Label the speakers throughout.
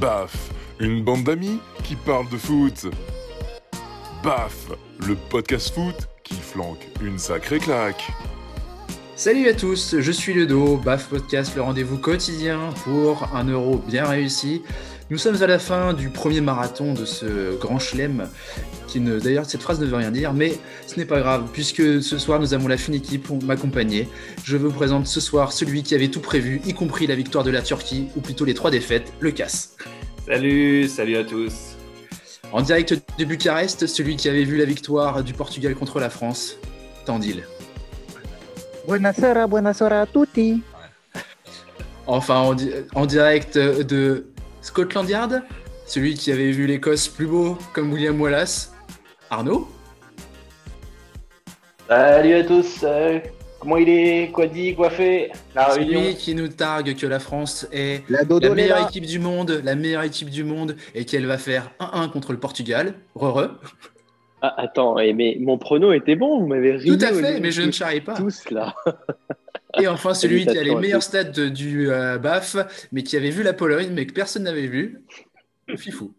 Speaker 1: Baf, une bande d'amis qui parle de foot. Baf, le podcast foot qui flanque une sacrée claque.
Speaker 2: Salut à tous, je suis Ledo, BAF Podcast, le rendez-vous quotidien pour un euro bien réussi. Nous sommes à la fin du premier marathon de ce grand chelem, qui ne, d'ailleurs cette phrase ne veut rien dire, mais ce n'est pas grave, puisque ce soir nous avons la fine équipe pour m'accompagner. Je vous présente ce soir celui qui avait tout prévu, y compris la victoire de la Turquie, ou plutôt les trois défaites, le casse.
Speaker 3: Salut, salut à tous.
Speaker 2: En direct de Bucarest, celui qui avait vu la victoire du Portugal contre la France, Tandil.
Speaker 4: Buonasera, buonasera a tutti.
Speaker 2: Enfin, en, di- en direct de Scotland Yard, celui qui avait vu l'Écosse plus beau comme William Wallace, Arnaud.
Speaker 5: Salut à tous, euh, comment il est, quoi dit, quoi fait? La réunion
Speaker 2: Celui qui nous targue que la France est
Speaker 4: La
Speaker 2: meilleure
Speaker 4: là.
Speaker 2: équipe du monde, la meilleure équipe du monde, et qu'elle va faire 1-1 contre le Portugal. Heureux.
Speaker 5: Ah, Attends, eh, mais mon prono était bon, vous m'avez ri.
Speaker 2: Tout à fait, mais je ne charrie pas.
Speaker 5: Tous là.
Speaker 2: Et enfin, celui qui a les meilleurs stats du euh, BAF, mais qui avait vu la Pologne, mais que personne n'avait vu. Fifou.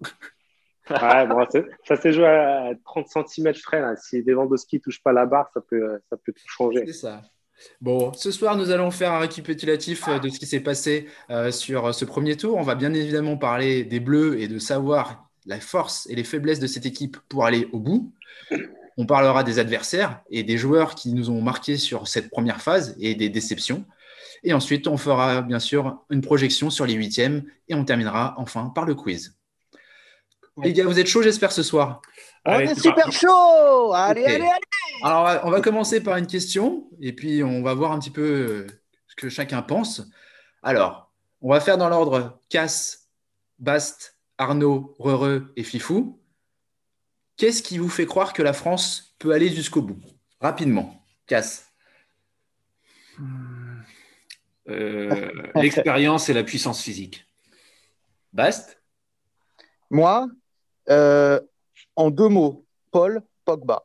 Speaker 6: Ouais, bon, ça s'est joué à 30 cm frais. Là. Si Lewandowski touche pas la barre, ça peut, ça peut tout changer.
Speaker 2: C'est ça. Bon, ce soir, nous allons faire un récapitulatif euh, de ce qui s'est passé euh, sur ce premier tour. On va bien évidemment parler des Bleus et de savoir la force et les faiblesses de cette équipe pour aller au bout. On parlera des adversaires et des joueurs qui nous ont marqués sur cette première phase et des déceptions. Et ensuite, on fera bien sûr une projection sur les huitièmes et on terminera enfin par le quiz. Les gars, vous êtes chauds, j'espère, ce soir.
Speaker 4: On est super chaud Allez, allez, allez
Speaker 2: Alors, on va- on va commencer par une question et puis on va voir un petit peu euh, ce que chacun pense. Alors, on va faire dans l'ordre Cass, Bast, Arnaud, Rereux et Fifou. Qu'est-ce qui vous fait croire que la France peut aller jusqu'au bout? Rapidement. Cass.
Speaker 3: Euh, L'expérience et la puissance physique.
Speaker 2: Bast?
Speaker 4: Moi, euh, en deux mots, Paul Pogba.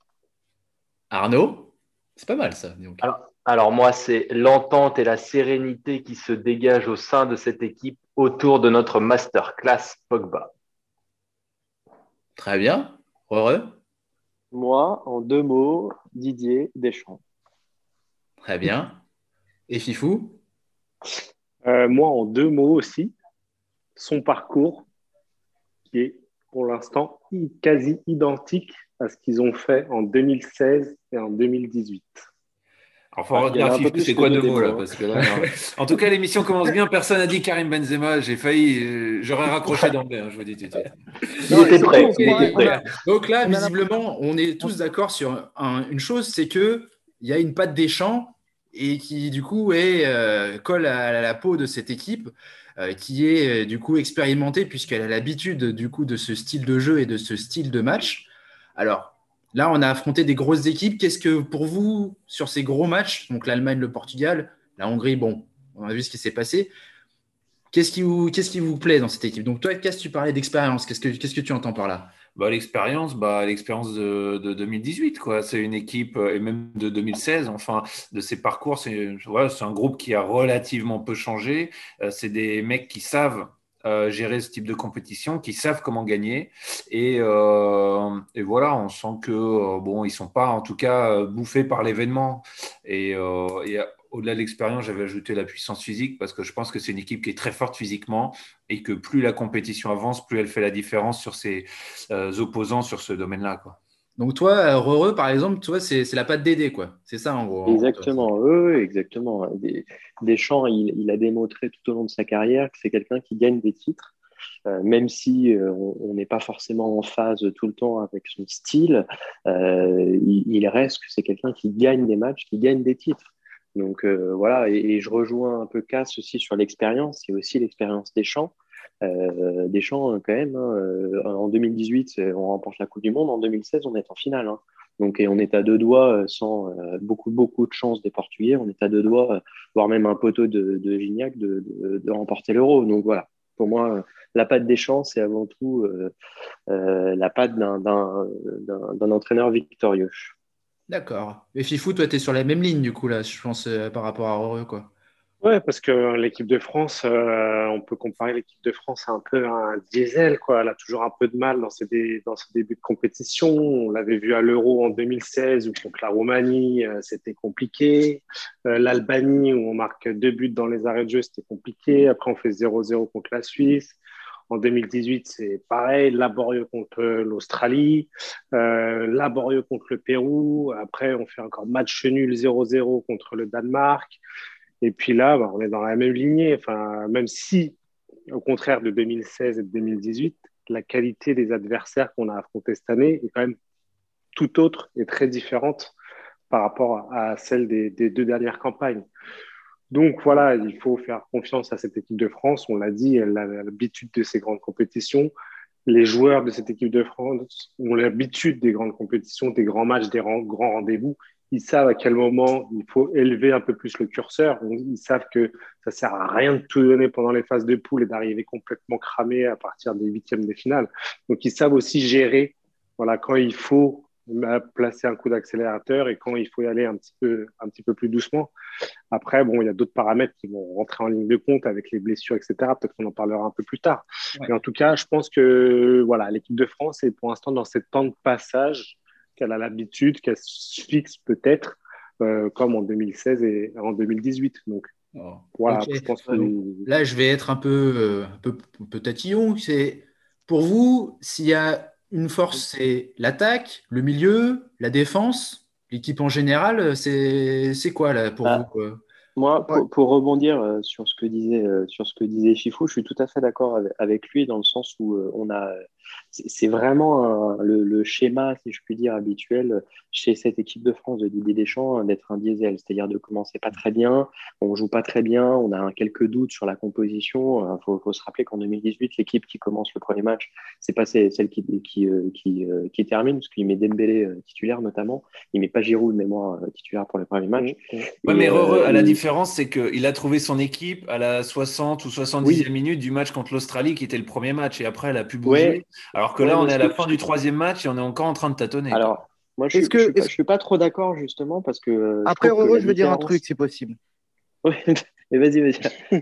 Speaker 2: Arnaud? C'est pas mal ça. dis donc.
Speaker 5: Alors, alors moi, c'est l'entente et la sérénité qui se dégagent au sein de cette équipe autour de notre masterclass Pogba.
Speaker 2: Très bien. Rereux
Speaker 6: Moi, en deux mots, Didier Deschamps.
Speaker 2: Très bien. Et Fifou
Speaker 6: Euh, moi, en deux mots aussi, son parcours, qui est pour l'instant quasi identique à ce qu'ils ont fait en 2016 et en 2018.
Speaker 3: Alors, faut
Speaker 6: Ah,
Speaker 3: Fifou, c'est quoi
Speaker 6: deux
Speaker 3: mots là
Speaker 6: hein.
Speaker 3: parce que là, non. En tout cas, l'émission commence bien. Personne n'a dit Karim Benzema. J'ai failli. euh, J'aurais raccroché d'emblée. hein, je vous dis tout de suite.
Speaker 4: Non,
Speaker 5: était prêt,
Speaker 4: a-.
Speaker 2: Donc là, visiblement, on est tous d'accord sur un- une chose, c'est que il y a une patte des champs et qui du coup est, euh, colle à, la peau de cette équipe euh, qui est euh, du coup expérimentée puisqu'elle a l'habitude du coup de ce style de jeu et de ce style de match. Alors là, on a affronté des grosses équipes. Qu'est-ce que pour vous sur ces gros matchs, donc l'Allemagne, le Portugal, la Hongrie, bon, on a vu ce qui s'est passé. Qu'est-ce qui vous, qui vous plaît dans cette équipe? Donc toi, que tu parlais d'expérience Qu'est-ce que, que tu entends par là?
Speaker 3: Bah, l'expérience, bah, de 2018, quoi. C'est une équipe, euh, et même de 2016, enfin, de ces parcours, c'est ouais, c'est un groupe qui a relativement peu changé. Euh, c'est des mecs qui savent euh, gérer ce type de compétition, qui savent comment gagner. Et, euh, voilà, on sent que, euh, bon, ils sont pas, en tout cas, bouffés par l'événement. Et, et au-delà de l'expérience, j'avais ajouté la puissance physique parce que je pense que c'est une équipe qui est très forte physiquement et que plus la compétition avance, plus elle fait la différence sur ses opposants sur ce domaine-là. Quoi.
Speaker 2: Donc toi, euh, Rereux, par exemple, toi, c'est c'est la patte d'aider, quoi. C'est ça, en gros.
Speaker 6: Exactement, oui, oui, exactement. Des- Deschamps, il, il a démontré tout au long de sa carrière que c'est quelqu'un qui gagne des titres, Euh, même si euh, on n'est pas forcément en phase tout le temps avec son style. euh, il, il reste que c'est quelqu'un qui gagne des matchs, qui gagne des titres. Donc voilà, et, et je rejoins un peu Cass aussi sur l'expérience, c'est aussi l'expérience Deschamps. Euh, Deschamps, quand même, hein, euh, en 2018, on remporte la Coupe du Monde, en 2016, on est en finale. hein. Donc, on est à deux doigts, euh, sans euh, beaucoup, beaucoup de chance des Portugais, on est à deux doigts, euh, voire même un poteau de, Gignac, de, remporter l'euro. Donc voilà, pour moi, euh, la patte des champs, c'est avant tout euh, euh, la patte d'un- entraîneur victorieux.
Speaker 2: D'accord. Et Fifou, toi, tu es sur la même ligne, du coup, là, je pense, euh, par rapport à Heureux, quoi.
Speaker 7: Ouais, parce que l'équipe de France, euh, on peut comparer l'équipe de France à un peu un diesel, quoi. Elle a toujours un peu de mal dans ses, débuts de compétition. On l'avait vu à l'Euro en 2016 ou contre la Roumanie, euh, c'était compliqué. Euh, L'Albanie, où on marque deux buts dans les arrêts de jeu, c'était compliqué. Après, on fait 0-0 contre la Suisse. En 2018, c'est pareil, laborieux contre l'Australie, laborieux contre le Pérou. Après, on fait encore match nul 0-0 contre le Danemark. Et puis là, bah, on est dans la même lignée. Enfin, même si, au contraire de 2016 et de 2018, la qualité des adversaires qu'on a affrontés cette année est quand même tout autre et très différente par rapport à celle des, des deux dernières campagnes. Donc voilà, il faut faire confiance à cette équipe de France. On l'a dit, elle a l'habitude de ces grandes compétitions. Les joueurs de cette équipe de France ont l'habitude des grandes compétitions, des grands matchs, des ran- grands rendez-vous. Ils savent à quel moment il faut élever un peu plus le curseur. Ils savent que ça sert à rien de tout donner pendant les phases de poule et d'arriver complètement cramé à partir des huitièmes des finales. Donc ils savent aussi gérer voilà, quand il faut euh, placer un coup d'accélérateur et quand il faut y aller un petit peu, un petit peu plus doucement. Après, bon, il y a d'autres paramètres qui vont rentrer en ligne de compte avec les blessures, etc. Peut-être qu'on en parlera un peu plus tard.
Speaker 2: Ouais.
Speaker 7: Mais en tout cas, je pense que voilà, l'équipe de France est pour l'instant dans cette temps de passage qu'elle a l'habitude, qu'elle se fixe peut-être, euh, comme en 2016 et en 2018. Donc
Speaker 2: Oh,
Speaker 7: voilà, je pense que
Speaker 2: Là, je vais être un peu, euh, un peu, un peu tatillon. C'est pour vous, s'il y a une force, c'est l'attaque, le milieu, la défense, l'équipe en général. C'est c'est quoi là pour
Speaker 6: Ah.
Speaker 2: vous euh?
Speaker 6: Moi, pour, pour rebondir euh, sur ce que disait euh, sur ce que disait Chifou, je suis tout à fait d'accord avec, avec lui dans le sens où euh, on a c'est vraiment un- le, le schéma, si je puis dire, habituel chez cette équipe de France de Didier Deschamps hein, d'être un diesel, c'est-à-dire de commencer pas très bien, on joue pas très bien, on a un quelques doutes sur la composition. Il faut, faut se rappeler qu'en 2018, l'équipe qui commence le premier match, c'est pas celle qui qui qui, qui termine, parce qu'il met Dembélé titulaire notamment, il met pas Giroud de mémoire euh, titulaire pour le premier match.
Speaker 3: Ouais,
Speaker 6: Et,
Speaker 3: mais heureux,
Speaker 6: euh,
Speaker 3: à la
Speaker 6: il-
Speaker 3: différence, c'est qu'il a trouvé son équipe à la 60 ou 70e minute du match contre l'Australie, qui était le premier match, et après, elle a pu bouger.
Speaker 6: Ouais.
Speaker 3: Alors que
Speaker 6: Ouais,
Speaker 3: là, on est à la fin du troisième match et on est encore en train de tâtonner.
Speaker 6: Alors, moi, je
Speaker 4: Est-ce
Speaker 6: suis,
Speaker 4: que-
Speaker 6: je suis pas,
Speaker 4: est-ce-
Speaker 6: je suis pas trop d'accord justement parce que. euh, je
Speaker 4: Après,
Speaker 6: que la
Speaker 4: je veux dire un truc, si possible.
Speaker 6: Ouais, mais vas-y, vas-y.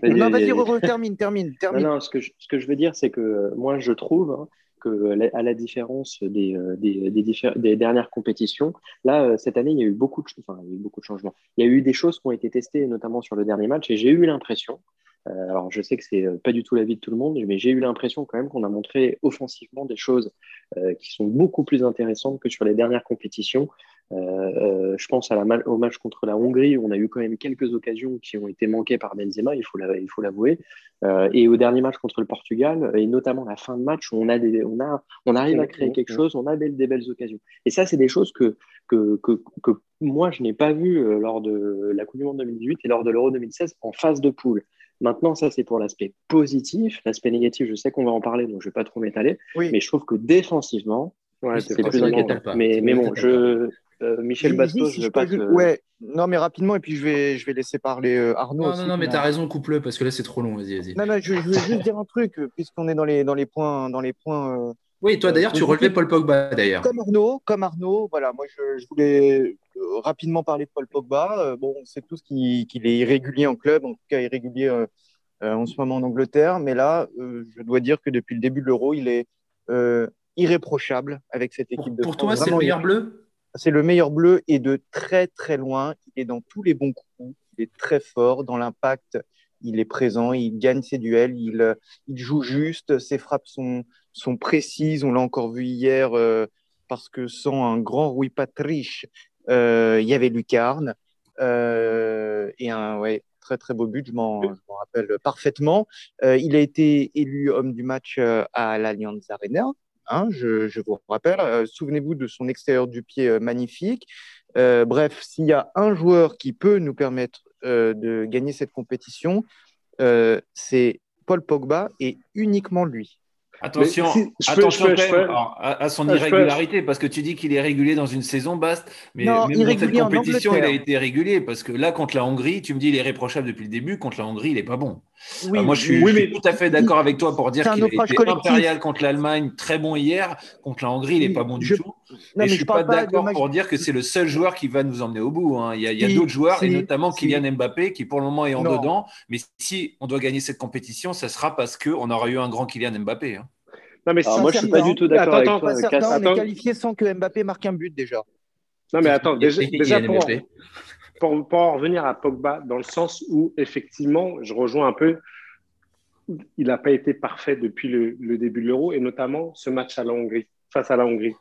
Speaker 6: Vas-y,
Speaker 4: Non, vas-y, termine, termine,
Speaker 6: Non,
Speaker 4: termine.
Speaker 6: non, ce que je, ce que je veux dire, c'est que euh, moi, je trouve hein, que, la- à la différence des, euh, des dernières compétitions, là, euh, cette année, il y a eu beaucoup de, enfin, il y a eu beaucoup de changements. Il y a eu des choses qui ont été testées, notamment sur le dernier match, et j'ai eu l'impression, euh, alors je sais que c'est euh, pas du tout l'avis de tout le monde, mais j'ai eu l'impression quand même qu'on a montré offensivement des choses euh, qui sont beaucoup plus intéressantes que sur les dernières compétitions. Euh, euh, je pense à la, ma- au match contre la Hongrie, où on a eu quand même quelques occasions qui ont été manquées par Benzema, il faut la- l'avouer. Euh, et au dernier match contre le Portugal, et notamment la fin de match, où on, a des, on, a, on arrive à créer quelque chose, on a des, des belles occasions. Et ça, c'est des choses que, que, que, que moi, je n'ai pas vues lors de la Coupe du Monde 2018 et lors de l'Euro 2016 en phase de poule. Maintenant, ça, c'est pour l'aspect positif. L'aspect négatif, je sais qu'on va en parler, donc je ne vais pas trop m'étaler.
Speaker 4: Oui.
Speaker 6: Mais je trouve que défensivement,
Speaker 7: ouais,
Speaker 6: c'est
Speaker 2: pas
Speaker 6: plus inquiétant. Mais, mais bon, je, euh, Michel Bastos,
Speaker 4: si
Speaker 6: je
Speaker 4: Ouais, non, mais rapidement, et puis je vais, je vais laisser parler euh, Arnaud
Speaker 2: Non,
Speaker 4: aussi.
Speaker 2: non, non, mais t'as raison, coupe-le parce que là c'est trop long. Vas-y, vas-y.
Speaker 4: Non, non, je, je veux juste dire un truc, euh, puisqu'on est dans les, dans les points, dans les points euh,
Speaker 2: Oui, toi d'ailleurs, tu relevais Paul Pogba d'ailleurs.
Speaker 4: Comme Arnaud, comme Arnaud, voilà, moi je, je voulais rapidement parler de Paul Pogba. Euh, bon, on sait tous qu'il est irrégulier en club, en tout cas irrégulier euh, euh, en ce moment en Angleterre, mais là, euh, je dois dire que depuis le début de l'Euro, il est euh, irréprochable avec cette équipe de
Speaker 2: pour
Speaker 4: France.
Speaker 2: toi, c'est le meilleur bleu?
Speaker 4: C'est le meilleur bleu et de très très loin. Il est dans tous les bons coups. Il est très fort dans l'impact. Il est présent. Il gagne ses duels. Il, euh, il joue juste. Ses frappes sont, sont précises. On l'a encore vu hier euh, parce que sans un grand Rui Patriche, euh, il y avait Lucarne. Euh, et un ouais, très très beau but, je m'en je m'en rappelle parfaitement. Il a été élu homme du match à l'Allianz Arena. Hein, je, vous rappelle, Euh, souvenez-vous de son extérieur du pied euh, magnifique. Euh, bref, s'il y a un joueur qui peut nous permettre de gagner cette compétition, c'est Paul Pogba et uniquement lui.
Speaker 3: Attention,
Speaker 7: si,
Speaker 3: attention
Speaker 7: je peux-
Speaker 3: quand
Speaker 7: je
Speaker 3: même
Speaker 7: peux-
Speaker 3: alors, à, à son
Speaker 7: Ah,
Speaker 3: irrégularité, parce que tu dis qu'il est régulier dans une saison, Bast, mais
Speaker 4: Non,
Speaker 3: même dans cette compétition, il a été régulier, parce que là, contre la Hongrie, tu me dis il est réprochable depuis le début, contre la Hongrie, il n'est pas bon.
Speaker 4: Oui,
Speaker 3: Euh, moi, je suis,
Speaker 7: oui,
Speaker 3: je suis
Speaker 7: mais-
Speaker 3: tout à fait d'accord avec toi pour dire qu'il a
Speaker 4: naufrage
Speaker 3: été
Speaker 4: collectif.
Speaker 3: impérial contre l'Allemagne, très bon hier. Contre la Hongrie, il n'est
Speaker 4: Oui,
Speaker 3: pas bon du
Speaker 4: je-
Speaker 3: tout.
Speaker 4: Non,
Speaker 3: et
Speaker 4: mais
Speaker 3: je
Speaker 4: je
Speaker 3: suis pas d'accord pour dire que c'est le seul joueur qui va nous emmener au bout. hein. Il y a, d'autres joueurs, et notamment
Speaker 4: si.
Speaker 3: Kylian Mbappé, qui pour le moment est en dedans. Mais si on doit gagner cette compétition, ça sera parce qu'on aura eu un grand Kylian Mbappé. hein.
Speaker 7: Non, mais
Speaker 6: Alors moi, je suis pas du tout d'accord
Speaker 7: attends,
Speaker 6: avec
Speaker 7: attends,
Speaker 6: toi.
Speaker 4: Pas certain,
Speaker 6: Cass.
Speaker 4: on
Speaker 7: Attends.
Speaker 4: est qualifié sans que Mbappé marque un but déjà.
Speaker 7: Non, mais attends, déjà, déjà pour, pour, pour en revenir à Pogba, dans le sens où, effectivement, je rejoins un peu, il n'a pas été parfait depuis le, le début de l'Euro, et notamment ce match à la Hongrie, face à la Hongrie.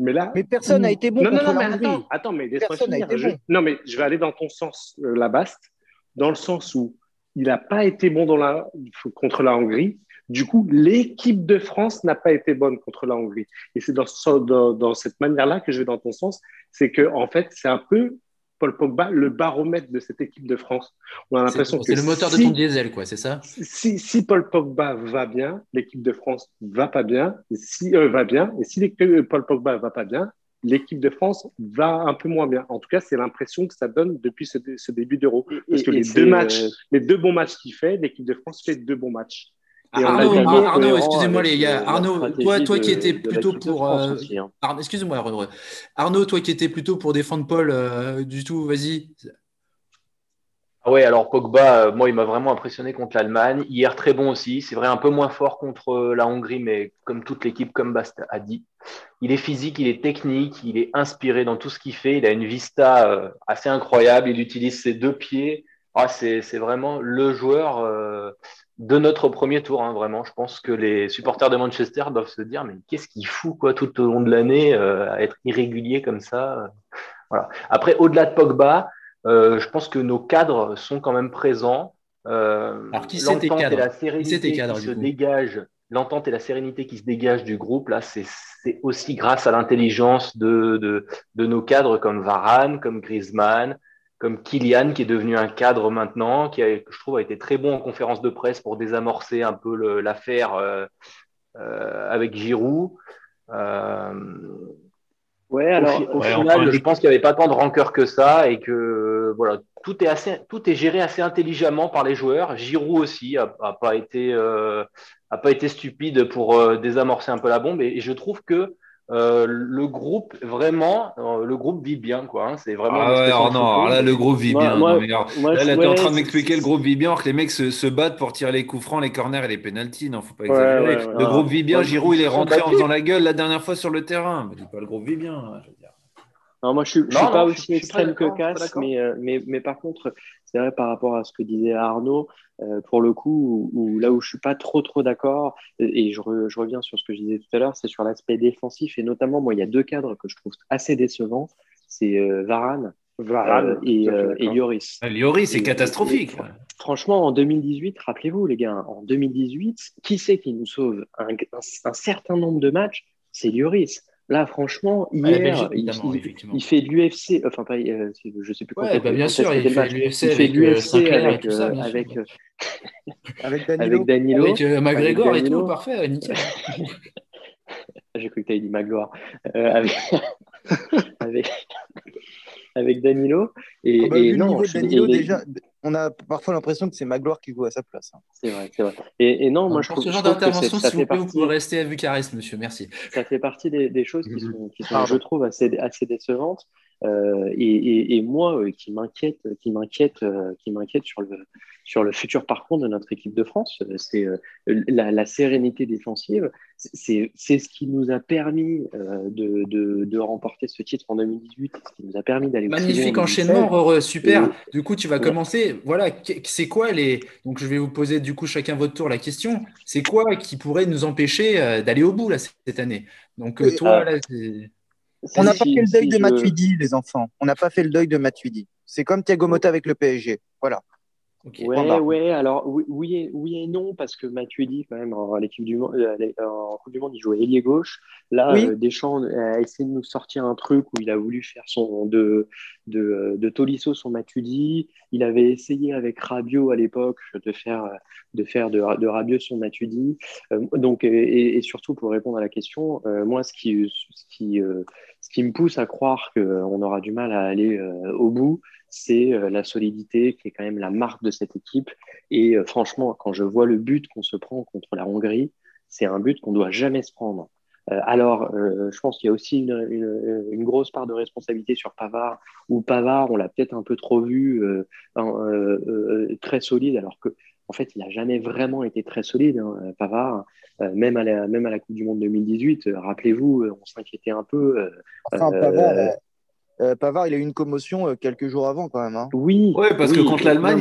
Speaker 7: Mais là.
Speaker 4: Mais personne n'a été bon
Speaker 7: non, non,
Speaker 4: contre
Speaker 7: non,
Speaker 4: la
Speaker 7: mais
Speaker 4: Hongrie.
Speaker 7: attends, attends, mais laisse-moi
Speaker 4: Personne n'a
Speaker 7: finir.
Speaker 4: été
Speaker 7: Je-
Speaker 4: bon.
Speaker 7: Non, mais je vais aller dans ton sens, euh, la Baste, dans le sens où il n'a pas été bon dans la, contre la Hongrie. Du coup, l'équipe de France n'a pas été bonne contre la Hongrie. Et c'est dans, ce- dans, dans cette manière-là que je vais dans ton sens. C'est que, en fait, c'est un peu Paul Pogba, le baromètre de cette équipe de France. On a l'impression
Speaker 2: C'est
Speaker 7: que
Speaker 2: c'est le moteur
Speaker 7: si,
Speaker 2: de ton diesel, quoi, c'est ça?
Speaker 7: Si, si Paul Pogba va bien, l'équipe de France va pas bien. Et si euh, va bien, et si Paul Pogba va pas bien, l'équipe de France va un peu moins bien. En tout cas, c'est l'impression que ça donne depuis ce, ce début d'Euro. Parce que
Speaker 6: et
Speaker 7: les deux matchs,
Speaker 6: euh,
Speaker 7: les deux bons matchs qu'il fait, l'équipe de France fait deux bons matchs. Et on a
Speaker 2: Arnaud, excusez-moi les gars. Arnaud, toi, toi
Speaker 6: de-
Speaker 2: qui étais plutôt pour. Euh,
Speaker 6: hein.
Speaker 2: Arnaud, excuse-moi, Arnaud. Arnaud, toi qui étais plutôt pour défendre Paul euh, du tout, vas-y.
Speaker 5: Ah ouais, alors Pogba, euh, moi, il m'a vraiment impressionné contre l'Allemagne. Hier, très bon aussi. C'est vrai, un peu moins fort contre la Hongrie, mais comme toute l'équipe, comme Bast a dit. Il est physique, il est technique, il est inspiré dans tout ce qu'il fait. Il a une vista euh, assez incroyable. Il utilise ses deux pieds. Ah, c'est vraiment le joueur euh, de notre premier tour, hein, vraiment. Je pense que les supporters de Manchester doivent se dire, mais qu'est-ce qu'il fout quoi, tout au long de l'année euh, à être irrégulier comme ça voilà. Après, au-delà de Pogba, euh, je pense que nos cadres sont quand même présents.
Speaker 2: Alors, qui c'est tes cadres
Speaker 5: la
Speaker 2: Qui
Speaker 5: sérénité qui
Speaker 2: cadres,
Speaker 5: se
Speaker 2: coup?
Speaker 5: dégagent, l'entente et la sérénité qui se dégagent du groupe, là, c'est aussi grâce à l'intelligence de, de, de nos cadres comme Varane, comme Griezmann, comme Kylian, qui est devenu un cadre maintenant, qui a, je trouve a été très bon en conférence de presse pour désamorcer un peu l'affaire euh, euh, avec Giroud. Euh,
Speaker 6: Ouais,
Speaker 5: au,
Speaker 6: alors,
Speaker 5: fi- au
Speaker 3: ouais,
Speaker 5: final,
Speaker 3: enfin,
Speaker 5: je pense qu'il n'y avait pas tant de rancœur que ça et que voilà, tout est assez, tout est géré assez intelligemment par les joueurs. Giroud aussi a, a pas été, a pas été stupide pour euh, désamorcer un peu la bombe et, et je trouve que euh, le groupe vraiment, euh, le groupe vit bien quoi. hein. c'est vraiment. une
Speaker 3: Ah ouais, alors
Speaker 5: de
Speaker 3: non, alors là, le groupe vit
Speaker 6: Moi-
Speaker 3: bien.
Speaker 6: moi-
Speaker 3: non, mais alors,
Speaker 6: moi,
Speaker 3: là, t'es en
Speaker 6: ouais,
Speaker 3: train de m'expliquer le groupe vit bien, alors que les mecs se, se battent pour tirer les coups francs, les corners et les pénalties. Non, faut pas exagérer.
Speaker 7: ouais, ouais.
Speaker 3: le
Speaker 6: Ah,
Speaker 3: groupe vit bien. Giroud, il est rentré en faisant la gueule la dernière fois sur le terrain. Me dis pas le groupe vit bien. hein, je veux dire.
Speaker 6: Non, moi, je suis,
Speaker 5: Non,
Speaker 6: suis pas
Speaker 5: non,
Speaker 6: aussi
Speaker 5: suis- pas
Speaker 6: extrême que Cass, mais, euh, mais, mais par contre, c'est vrai par rapport à ce que disait Arnaud, euh, pour le coup, où, où- là où je suis pas trop trop d'accord, et et je, re- je reviens sur ce que je disais tout à l'heure, c'est sur l'aspect défensif, et notamment, moi, il y a deux cadres que je trouve assez décevants, c'est euh, Varane,
Speaker 7: Varane,
Speaker 6: euh, et, euh, et. Lloris.
Speaker 3: Ah, Lloris, c'est catastrophique.
Speaker 6: et- Franchement, en 2018, rappelez-vous les gars, en 2018, qui c'est qui nous sauve un, un- un certain nombre de matchs? C'est Lloris. Là, franchement,
Speaker 2: la
Speaker 6: hier,
Speaker 2: Belgique,
Speaker 6: il, fait de l'UFC, enfin, pas, euh, je sais plus quand
Speaker 2: Ouais, bah, bien sûr, il fait l'UFC avec,
Speaker 6: avec,
Speaker 2: ça,
Speaker 6: euh, avec, euh,
Speaker 4: Avec Danilo.
Speaker 6: avec Danilo.
Speaker 2: Avec euh, McGregor
Speaker 6: Avec
Speaker 2: et tout,
Speaker 6: Danilo.
Speaker 2: parfait, nickel.
Speaker 6: J'ai cru que tu avais dit Magloire. Euh, avec, avec, Danilo. Et,
Speaker 4: Ah bah,
Speaker 6: et non,
Speaker 4: niveau de
Speaker 6: je-
Speaker 4: Danilo,
Speaker 6: et les-
Speaker 4: déjà, on a parfois l'impression que c'est Magloire qui joue à sa place. hein.
Speaker 6: C'est vrai, c'est vrai. Et, et non, moi, je
Speaker 2: Pour
Speaker 6: trouve,
Speaker 2: ce genre d'intervention, s'il vous
Speaker 6: fait
Speaker 2: plaît, vous
Speaker 6: partie.
Speaker 2: pouvez rester à Bucarest, monsieur. Merci.
Speaker 6: ça fait partie des, des choses qui sont, qui sont je trouve, assez, assez décevantes. Euh, et, et, et moi, euh, qui m'inquiète, qui m'inquiète, euh, qui m'inquiète sur le sur le futur parcours de notre équipe de France, c'est euh, la, la sérénité défensive. C'est c'est ce qui nous a permis euh, de, de, de remporter ce titre en 2018, ce qui nous a permis d'aller
Speaker 2: Magnifique
Speaker 6: 2016.
Speaker 2: enchaînement, Rore, super.
Speaker 6: Et-
Speaker 2: Du coup, tu vas
Speaker 6: Ouais.
Speaker 2: commencer. Voilà, c'est quoi les. Donc, je vais vous poser du coup chacun votre tour la question. C'est quoi qui pourrait nous empêcher euh, d'aller au bout là cette année? Donc, euh, toi, là, c'est-
Speaker 4: On n'a
Speaker 6: Si-
Speaker 4: pas fait le deuil
Speaker 6: si
Speaker 4: de
Speaker 6: je-
Speaker 4: Matuidi, les enfants. On n'a pas fait le deuil de Matuidi. C'est comme Thiago Motta avec le PSG. Voilà.
Speaker 2: ok.
Speaker 4: Point
Speaker 6: Ouais, alors oui, oui, et, oui et non, parce que Matuidi, quand même, en, l'équipe du, Monde- euh, en Coupe du Monde, il jouait ailier gauche. Là,
Speaker 4: Oui.
Speaker 6: euh, Deschamps a essayé de nous sortir un truc où il a voulu faire son de, de, de Tolisso son Matuidi. Il avait essayé avec Rabiot à l'époque de faire, de faire de, de Rabiot son Matuidi. Euh, donc, et, et surtout pour répondre à la question, euh, moi, ce qui, ce, qui, euh, ce qui me pousse à croire qu'on aura du mal à aller euh, au bout, c'est euh, la solidité qui est quand même la marque de cette équipe. Et euh, franchement, quand je vois le but qu'on se prend contre la Hongrie, c'est un but qu'on doit jamais se prendre. Euh, alors, je pense qu'il y a aussi une, une, grosse part de responsabilité sur Pavard, où Pavard, on l'a peut-être un peu trop vu, très solide, alors que en fait, il n'a jamais vraiment été très solide, hein, Pavard. même, à la, même à la Coupe du Monde 2018, rappelez-vous, on s'inquiétait un peu.
Speaker 4: Enfin, Pavard, euh, Pavard, il a eu une commotion euh, quelques jours avant quand même. Hein.
Speaker 6: Oui.
Speaker 3: Ouais, parce que contre l'Allemagne,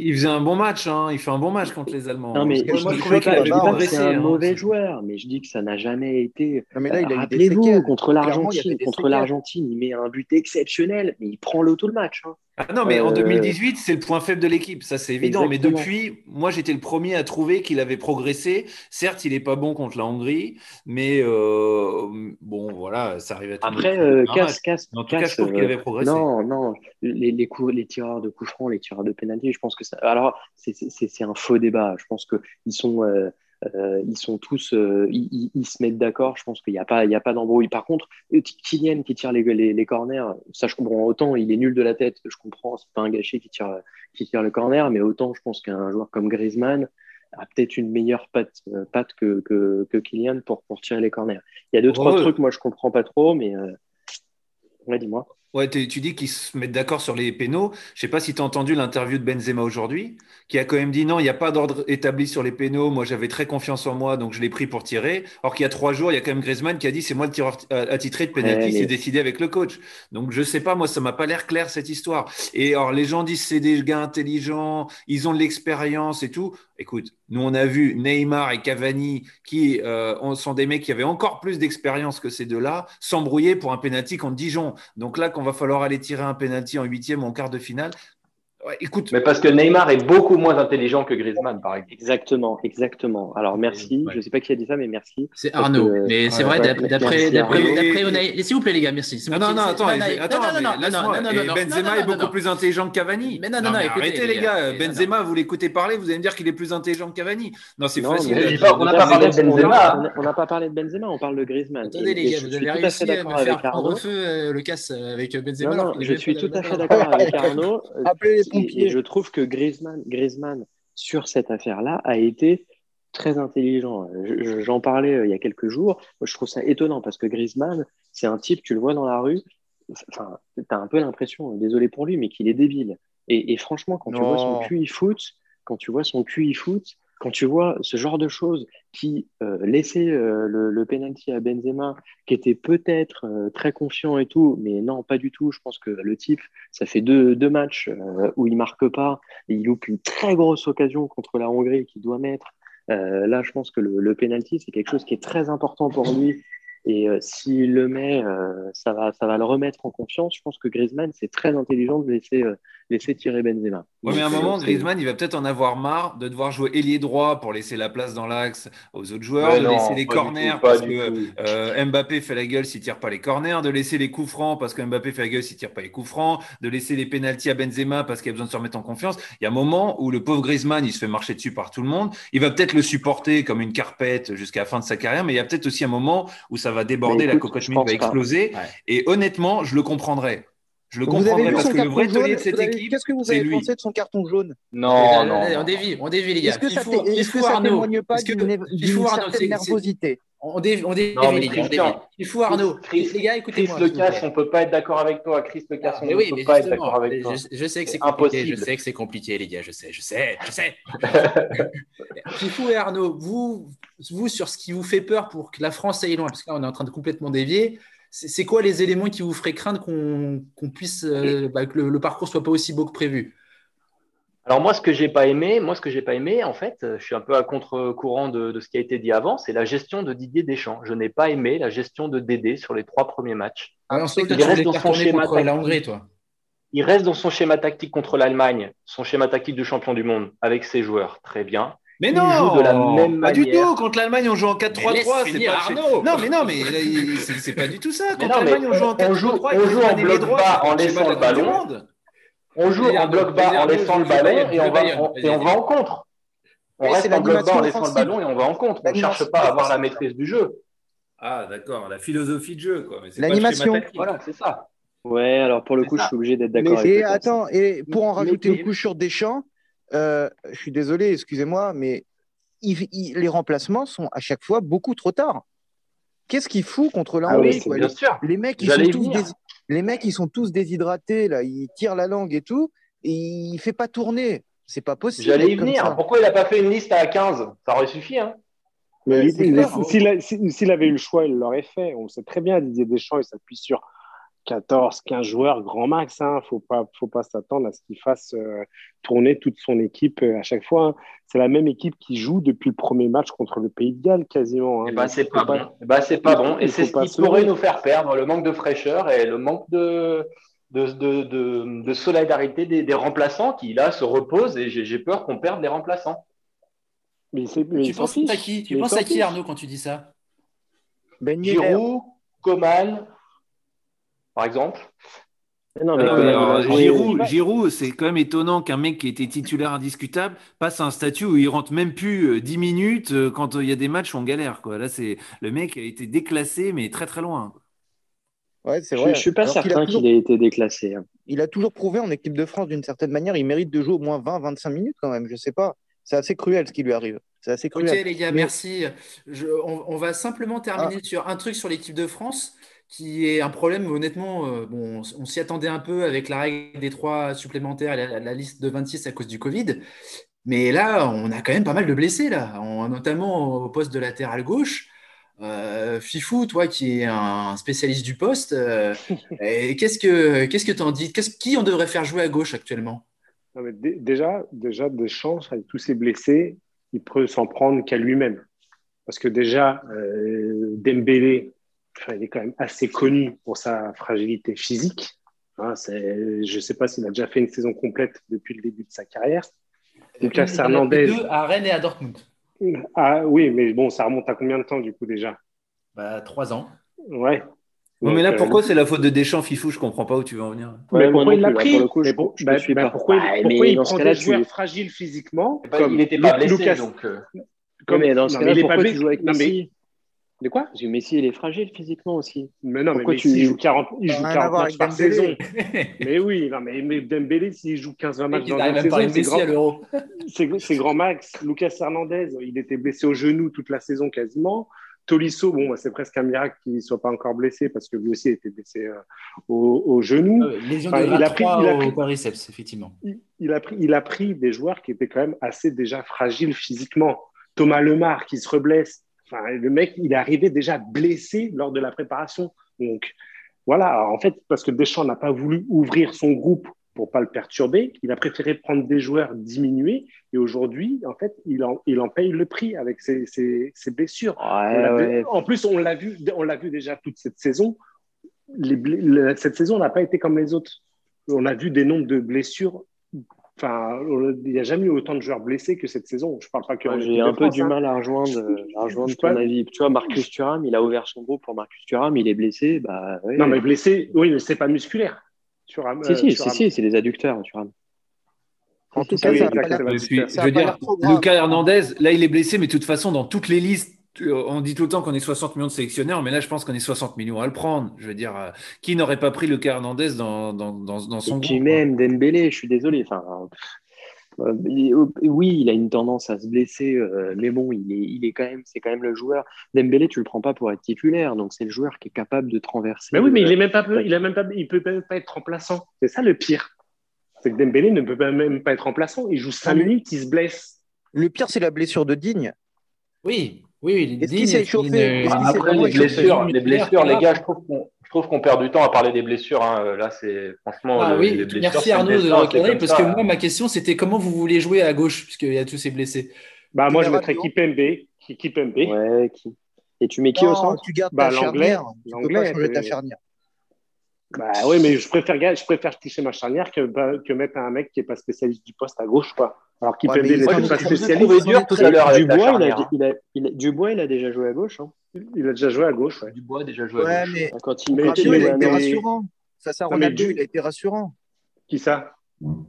Speaker 3: il, faisait un bon match. Hein. Il fait un bon match contre les Allemands.
Speaker 6: Non, mais je, moi, je avait progressé. C'est un hein. mauvais joueur, mais je dis que ça n'a jamais été. Rappelez-vous, contre l'Argentine, contre l'Argentine, il met un but exceptionnel, mais il prend l'auto le match.
Speaker 3: Ah non, mais en 2018, euh, c'est le point faible de l'équipe, ça c'est évident. Mais depuis, moi j'étais le premier à trouver qu'il avait progressé. Certes, il n'est pas bon contre la Hongrie, mais euh, bon, voilà, ça arrive à
Speaker 6: tout Après, euh, casse, casse.
Speaker 3: En tout cas, je trouve qu'il avait progressé.
Speaker 6: Non, non, les, les, coups, les tireurs de coups francs, les tireurs de pénalité, je pense que ça. Alors, c'est un faux débat. Je pense qu'ils sont. Euh, ils sont tous, euh, ils, se mettent d'accord. Je pense qu'il n'y a pas, il y a pas d'embrouille. Par contre, euh, Kylian qui tire les, les, corners, ça je comprends autant. Il est nul de la tête, je comprends. C'est pas un gâchis qui tire, qui tire le corner, mais autant je pense qu'un joueur comme Griezmann a peut-être une meilleure patte, patte que, que, que, Kylian pour, pour tirer les corners. Il y a deux trois trucs, moi je comprends pas trop, mais ouais, dis-moi.
Speaker 3: Ouais, tu dis qu'ils se mettent d'accord sur les pénaux. Je sais pas si tu as entendu l'interview de Benzema aujourd'hui, qui a quand même dit non, il n'y a pas d'ordre établi sur les pénaux. Moi, j'avais très confiance en moi, donc je l'ai pris pour tirer. Or qu'il y a trois jours, il y a quand même Griezmann qui a dit c'est moi le tireur attitré de pénalty, c'est décidé avec le coach. Donc je sais pas, moi, ça m'a pas l'air clair cette histoire. Et alors les gens disent c'est des gars intelligents, ils ont de l'expérience et tout. Écoute, nous on a vu Neymar et Cavani qui euh, sont des mecs qui avaient encore plus d'expérience que ces deux-là, s'embrouiller pour un pénalty contre Dijon. Donc là, quand va falloir aller tirer un pénalty en huitième ou en quart de finale, écoute.
Speaker 5: Mais parce que Neymar est beaucoup moins intelligent que Griezmann, par exemple.
Speaker 6: Exactement, exactement. Alors merci. Je ne sais pas qui a dit ça, mais merci.
Speaker 2: C'est Arnaud. mais c'est vrai, d'après. S'il vous plaît, les gars, merci.
Speaker 3: Non, non, non, attends, attends, Benzema est beaucoup plus intelligent que Cavani. Mais non, non, non, arrêtez, les gars. Benzema, vous l'écoutez parler, vous allez me dire qu'il est plus intelligent que Cavani. Non, c'est facile.
Speaker 5: On n'a pas parlé de Benzema.
Speaker 6: On n'a pas parlé de Benzema, on parle de Griezmann.
Speaker 2: Attendez, les gars, vous avez réussi à me faire prendre feu le casse avec Benzema.
Speaker 6: Je suis tout à fait d'accord avec Arnaud. Appelez et je trouve que Griezmann, Griezmann sur cette affaire-là, a été très intelligent. J'en parlais euh, il y a quelques jours. je trouve ça étonnant parce que Griezmann, c'est un type, tu le vois dans la rue, enfin, tu as un peu l'impression, désolé pour lui, mais qu'il est débile. Et, franchement, quand tu vois son QI foot, quand tu vois son QI foot, quand tu vois ce genre de choses qui euh, laissaient euh, le, le, penalty à Benzema, qui était peut-être euh, très confiant et tout, mais non, pas du tout. Je pense que le type, ça fait deux, matchs où il marque pas, il loupe une très grosse occasion contre la Hongrie qu'il doit mettre. là, je pense que le, le penalty, c'est quelque chose qui est très important pour lui et euh, s'il le met, euh, ça, va, ça va le remettre en confiance. Je pense que Griezmann, c'est très intelligent de laisser, euh, laisser tirer Benzema.
Speaker 3: Oui, mais à un moment, Griezmann, il va peut-être en avoir marre de devoir jouer ailier droit pour laisser la place dans l'axe aux autres joueurs, de laisser les corners parce que Mbappé fait la gueule s'il tire pas les corners, de laisser les coups francs parce que Mbappé fait la gueule s'il tire pas les coups francs, de laisser les pénalties à Benzema parce qu'il a besoin de se remettre en confiance. Il y a un moment où le pauvre Griezmann, il se fait marcher dessus par tout le monde. Il va peut-être le supporter comme une carpette jusqu'à la fin de sa carrière, mais il y a peut-être aussi un moment où ça va déborder, la cocotte va exploser. Et honnêtement, je le comprendrais. Je le comprendrais parce que le vrai taulier de cette équipe.
Speaker 4: Qu'est-ce que vous avez pensé de son carton jaune
Speaker 5: Non, non.
Speaker 2: On dévie, on dévie, les gars.
Speaker 4: Est-ce que ça ne témoigne pas d'une certaine nervosité
Speaker 2: on dévie, on dévie, les gars. Il faut Arnaud. les gars, écoutez-moi.
Speaker 5: Chris Le Casse, on ne peut pas être d'accord avec toi. Chris Le Casse, on ne peut pas être d'accord avec toi.
Speaker 2: Je, sais que c'est compliqué. Je sais que c'est compliqué, les gars. Je sais, je sais, je sais. Fifou et Arnaud, vous, vous, sur ce qui vous fait peur pour que la France aille loin, parce que là, on est en train de complètement dévier, c'est quoi les éléments qui vous feraient craindre qu'on puisse, euh, bah, que le, parcours soit pas aussi beau que prévu?
Speaker 5: Alors moi, ce que j'ai pas aimé, moi ce que j'ai pas aimé, en fait, je suis un peu à contre-courant de, ce qui a été dit avant, c'est la gestion de Didier Deschamps. Je n'ai pas aimé la gestion de Dédé sur les trois premiers matchs.
Speaker 2: Ah, il reste dans son schéma la Hongrie, toi.
Speaker 5: Il reste dans son schéma tactique contre l'Allemagne, son schéma tactique de champion du monde avec ses joueurs, très bien.
Speaker 3: Mais non, de la même pas du tout. Contre l'Allemagne, on joue en 4-3-3.
Speaker 2: C'est pas Arnaud.
Speaker 3: Non, mais non, mais c'est pas du tout ça. Contre l'Allemagne, on joue en 4-3-3.
Speaker 5: On joue, en bloc bas en laissant le ballon. On joue en bloc bas en laissant le ballon et on va, et on va en contre. On reste en bloc bas en laissant le ballon et on va en contre. On ne cherche pas à avoir la maîtrise du jeu.
Speaker 3: Ah, d'accord, la philosophie de jeu.
Speaker 4: L'animation.
Speaker 5: Voilà, c'est ça.
Speaker 6: Ouais, alors pour le coup,
Speaker 2: ça.
Speaker 6: je suis obligé d'être d'accord
Speaker 4: Mais-
Speaker 6: avec
Speaker 4: et attends, et pour en rajouter une couche sur Deschamps, euh, je suis désolé, excusez-moi, mais il- il- les remplacements sont à chaque fois beaucoup trop tard. Qu'est-ce qu'il fout contre la
Speaker 5: Ah
Speaker 4: Hongrie,
Speaker 5: oui,
Speaker 4: quoi
Speaker 5: bien
Speaker 4: les,
Speaker 5: sûr.
Speaker 4: les mecs, ils sont tous dés- les mecs, ils sont tous déshydratés, là, ils tirent la langue et tout, et il fait pas tourner. C'est pas possible.
Speaker 5: J'allais y venir.
Speaker 4: ça.
Speaker 5: Pourquoi il n'a pas fait une liste à 15 Ça aurait suffi. Hein.
Speaker 7: Si- s'il avait eu le choix, il l'aurait fait. On sait très bien, Didier Deschamps, il s'appuie sur 14, 15 joueurs grand max. Il ne faut pas, faut pas s'attendre à ce qu'il fasse euh, tourner toute son équipe euh, à chaque fois. hein. C'est la même équipe qui joue depuis le premier match contre le Pays de Galles, quasiment. hein.
Speaker 5: Eh ben,
Speaker 7: Donc,
Speaker 5: c'est
Speaker 7: faut
Speaker 5: pas bon. Eh ben, c'est pas bon. Et c'est ce qui
Speaker 7: se
Speaker 5: pourrait nous faire perdre le manque de fraîcheur et le manque de, de, de, de, de solidarité des, des remplaçants qui, là, se reposent. Et j'ai peur qu'on perde les remplaçants.
Speaker 7: Mais, c'est- mais
Speaker 8: Tu penses à qui? Tu penses à qui. Arnaud quand tu dis ça?
Speaker 4: Ben.
Speaker 5: Giroud, Coman, par exemple.
Speaker 6: Mais non, mais
Speaker 3: Euh,
Speaker 6: jouer-
Speaker 3: Giroud, Giroud, c'est quand même étonnant qu'un mec qui était titulaire indiscutable passe à un statut où il rentre même plus euh, 10 minutes euh, quand euh, il y a des matchs où on galère. Quoi. Là, c'est le mec a été déclassé, mais très très loin.
Speaker 4: Ouais, c'est
Speaker 6: Je,
Speaker 4: vrai.
Speaker 6: je suis pas
Speaker 4: Alors qu'il a
Speaker 6: certain
Speaker 4: toujours-
Speaker 6: qu'il ait été déclassé. hein.
Speaker 4: il a toujours prouvé en équipe de France d'une certaine manière, il mérite de jouer au moins 20-25 minutes quand même, je sais pas. C'est assez cruel ce qui lui arrive. C'est assez
Speaker 2: Ok,
Speaker 4: cruel.
Speaker 2: les gars,
Speaker 4: Mais-
Speaker 2: merci. Je- on, on va simplement terminer sur un truc sur l'équipe de France qui est un problème, honnêtement. euh, bon, on, on s'y attendait un peu avec la règle des trois supplémentaires, la, la liste de 26 à cause du Covid. Mais là, on a quand même pas mal de blessés, là, en- notamment au poste de latéral gauche. Euh, Fifou, toi qui es un spécialiste du poste, euh, qu'est-ce que qu'est-ce que tu en dis? Qui on devrait faire jouer à gauche actuellement?
Speaker 7: Non, mais dé- déjà, déjà, Deschamps, avec tous ses blessés, il peut s'en prendre qu'à lui-même. Parce que déjà, Dembélé, enfin, il est quand même assez connu pour sa fragilité physique. Hein, je ne sais pas s'il a déjà fait une saison complète depuis le début de sa carrière. Lucas
Speaker 2: Il en a fait
Speaker 7: Hernandez.
Speaker 2: deux à Rennes et à Dortmund.
Speaker 7: Ah oui, mais bon, ça remonte à combien de temps du coup déjà?
Speaker 2: Bah, trois ans.
Speaker 7: Ouais.
Speaker 3: Bon, mais là,
Speaker 7: euh,
Speaker 3: pourquoi c'est la faute de Deschamps, Fifou? Je comprends pas où tu veux en venir.
Speaker 7: Mais
Speaker 6: Ouais,
Speaker 7: pourquoi il l'a pris?
Speaker 6: pour le coup, je-
Speaker 7: Mais pour-
Speaker 6: je
Speaker 7: bah,
Speaker 6: suis
Speaker 7: bah,
Speaker 6: pas.
Speaker 7: pourquoi, il- pourquoi il prend des joueurs
Speaker 6: tu-
Speaker 7: fragiles physiquement
Speaker 5: Bah,
Speaker 7: comme
Speaker 5: il n'était pas blessé,
Speaker 7: Lucas?
Speaker 5: donc. euh,
Speaker 7: comme-
Speaker 6: Ouais, mais dans ce
Speaker 7: non,
Speaker 6: cas-là,
Speaker 7: il est pas
Speaker 6: pourquoi
Speaker 7: blessé.
Speaker 6: tu joues avec
Speaker 7: Non, mais-
Speaker 6: Messi?
Speaker 7: De quoi?
Speaker 6: Parce que Messi, il est fragile physiquement aussi.
Speaker 7: Mais non, mais Messi
Speaker 6: tu-
Speaker 7: il joue 40, il joue
Speaker 4: n'a rien
Speaker 7: 40
Speaker 4: à voir
Speaker 7: matchs par saison. Mais oui, non, mais, mais Dembélé, s'il joue 15-20 matchs
Speaker 2: Il
Speaker 7: dans
Speaker 2: à
Speaker 7: saison, c'est grand, c'est- grand max. Lucas Hernandez, il était blessé au genou toute la saison quasiment. Tolisso, bon, bah, c'est presque un miracle qu'il ne soit pas encore blessé parce que lui aussi a été blessé euh, au, au genou.
Speaker 2: Euh,
Speaker 7: Enfin, il a pris-
Speaker 2: 23
Speaker 7: il a
Speaker 2: au
Speaker 7: pris-
Speaker 2: quadriceps, effectivement.
Speaker 7: il, il a pris, il a pris des joueurs qui étaient quand même assez déjà fragiles physiquement. Thomas Lemar qui se reblesse. Enfin, le mec, il est arrivé déjà blessé lors de la préparation. Donc, voilà, en fait, parce que Deschamps n'a pas voulu ouvrir son groupe pour pas le perturber, il a préféré prendre des joueurs diminués. Et aujourd'hui, en fait, il en, il en paye le prix avec ses, ses- ses blessures.
Speaker 6: Ouais, ouais.
Speaker 7: En plus, on l'a vu, on l'a vu déjà toute cette saison. Les cette saison n'a pas été comme les autres. On a vu des nombres de blessures. Enfin, il n'y a jamais eu autant de joueurs blessés que cette saison. Je parle pas que.
Speaker 6: J'ai un peu
Speaker 7: France,
Speaker 6: du
Speaker 7: hein.
Speaker 6: mal à rejoindre, à rejoindre
Speaker 7: je
Speaker 6: ton avis. Tu vois, Marcus Thuram, il a ouvert son groupe pour Marcus Thuram, il est blessé. Bah, ouais.
Speaker 7: Non, mais blessé, oui, mais c'est pas musculaire.
Speaker 6: Si,
Speaker 7: euh,
Speaker 6: si, si,
Speaker 7: un-
Speaker 6: si, c'est les adducteurs, Thuram.
Speaker 4: En
Speaker 6: Si,
Speaker 4: tout
Speaker 6: si,
Speaker 4: cas,
Speaker 7: oui,
Speaker 4: ça
Speaker 3: je veux dire. Lucas Hernandez, là, il est blessé, mais de toute façon, dans toutes les listes, euh, on dit tout le temps qu'on est 60 millions de sélectionneurs, mais là, je pense qu'on est 60 millions à le prendre. Je veux dire, euh, qui n'aurait pas pris Lucas Hernandez dans, dans, dans, dans son
Speaker 6: Et puis
Speaker 3: groupe
Speaker 6: même Dembélé, je suis désolé. Enfin, euh, il- oui, il a une tendance à se blesser, euh, mais bon, il est, il est quand même, c'est quand même le joueur. Dembélé, tu le prends pas pour être titulaire, donc c'est le joueur qui est capable de te renverser.
Speaker 7: Mais oui, mais il est même pas, il a même pas, il peut même pas être remplaçant. C'est ça le pire. C'est que Dembélé ne peut pas- même pas être remplaçant. Il joue 5
Speaker 4: mais-
Speaker 7: minutes, il se blesse.
Speaker 4: Le pire, c'est la blessure de Digne.
Speaker 2: Oui, oui.
Speaker 4: Est-ce qu'il s'est
Speaker 5: Après, les blessures, les blessures, les gars, je trouve qu'on je trouve qu'on perd du temps à parler des blessures. hein. Là, c'est franchement.
Speaker 2: Ah
Speaker 5: le-
Speaker 2: oui,
Speaker 5: les blessures,
Speaker 2: merci Arnaud de recadrer parce
Speaker 5: ça.
Speaker 2: que moi, ma question, c'était comment vous voulez jouer à gauche, puisqu'il y a tous ces blessés?
Speaker 7: Bah, moi, je mettrais Kipembe. Ki- Kipembe.
Speaker 6: Ouais, qui... Et tu mets qui au
Speaker 4: Non,
Speaker 6: centre?
Speaker 4: tu gardes
Speaker 7: Bah,
Speaker 4: ta
Speaker 7: l'anglais,
Speaker 4: charnière. Tu peux
Speaker 7: l'anglais,
Speaker 4: pas changer ta charnière.
Speaker 7: Bah oui, mais je préfère, je préfère toucher ma charnière que, bah, que mettre un mec qui n'est pas spécialiste du poste à gauche, quoi. Alors qu'il
Speaker 4: Ouais,
Speaker 7: peut pas
Speaker 4: est-
Speaker 7: spécialiste.
Speaker 5: Je l'ai trouvé dur tout à l'heure avec la
Speaker 6: Dubois, il a,
Speaker 5: charnière. hein.
Speaker 6: il a- il a- Dubois, il a déjà joué à gauche. hein.
Speaker 7: Il a déjà joué à gauche, ouais.
Speaker 5: Dubois a déjà joué à gauche.
Speaker 4: mais
Speaker 6: Quand il,
Speaker 7: Mais
Speaker 6: quand il
Speaker 4: Rabiot, il
Speaker 6: jouait
Speaker 4: a été rassurant. Face à
Speaker 7: Non, mais
Speaker 4: Ronaldo,
Speaker 7: du-
Speaker 4: il a été rassurant.
Speaker 7: Qui ça?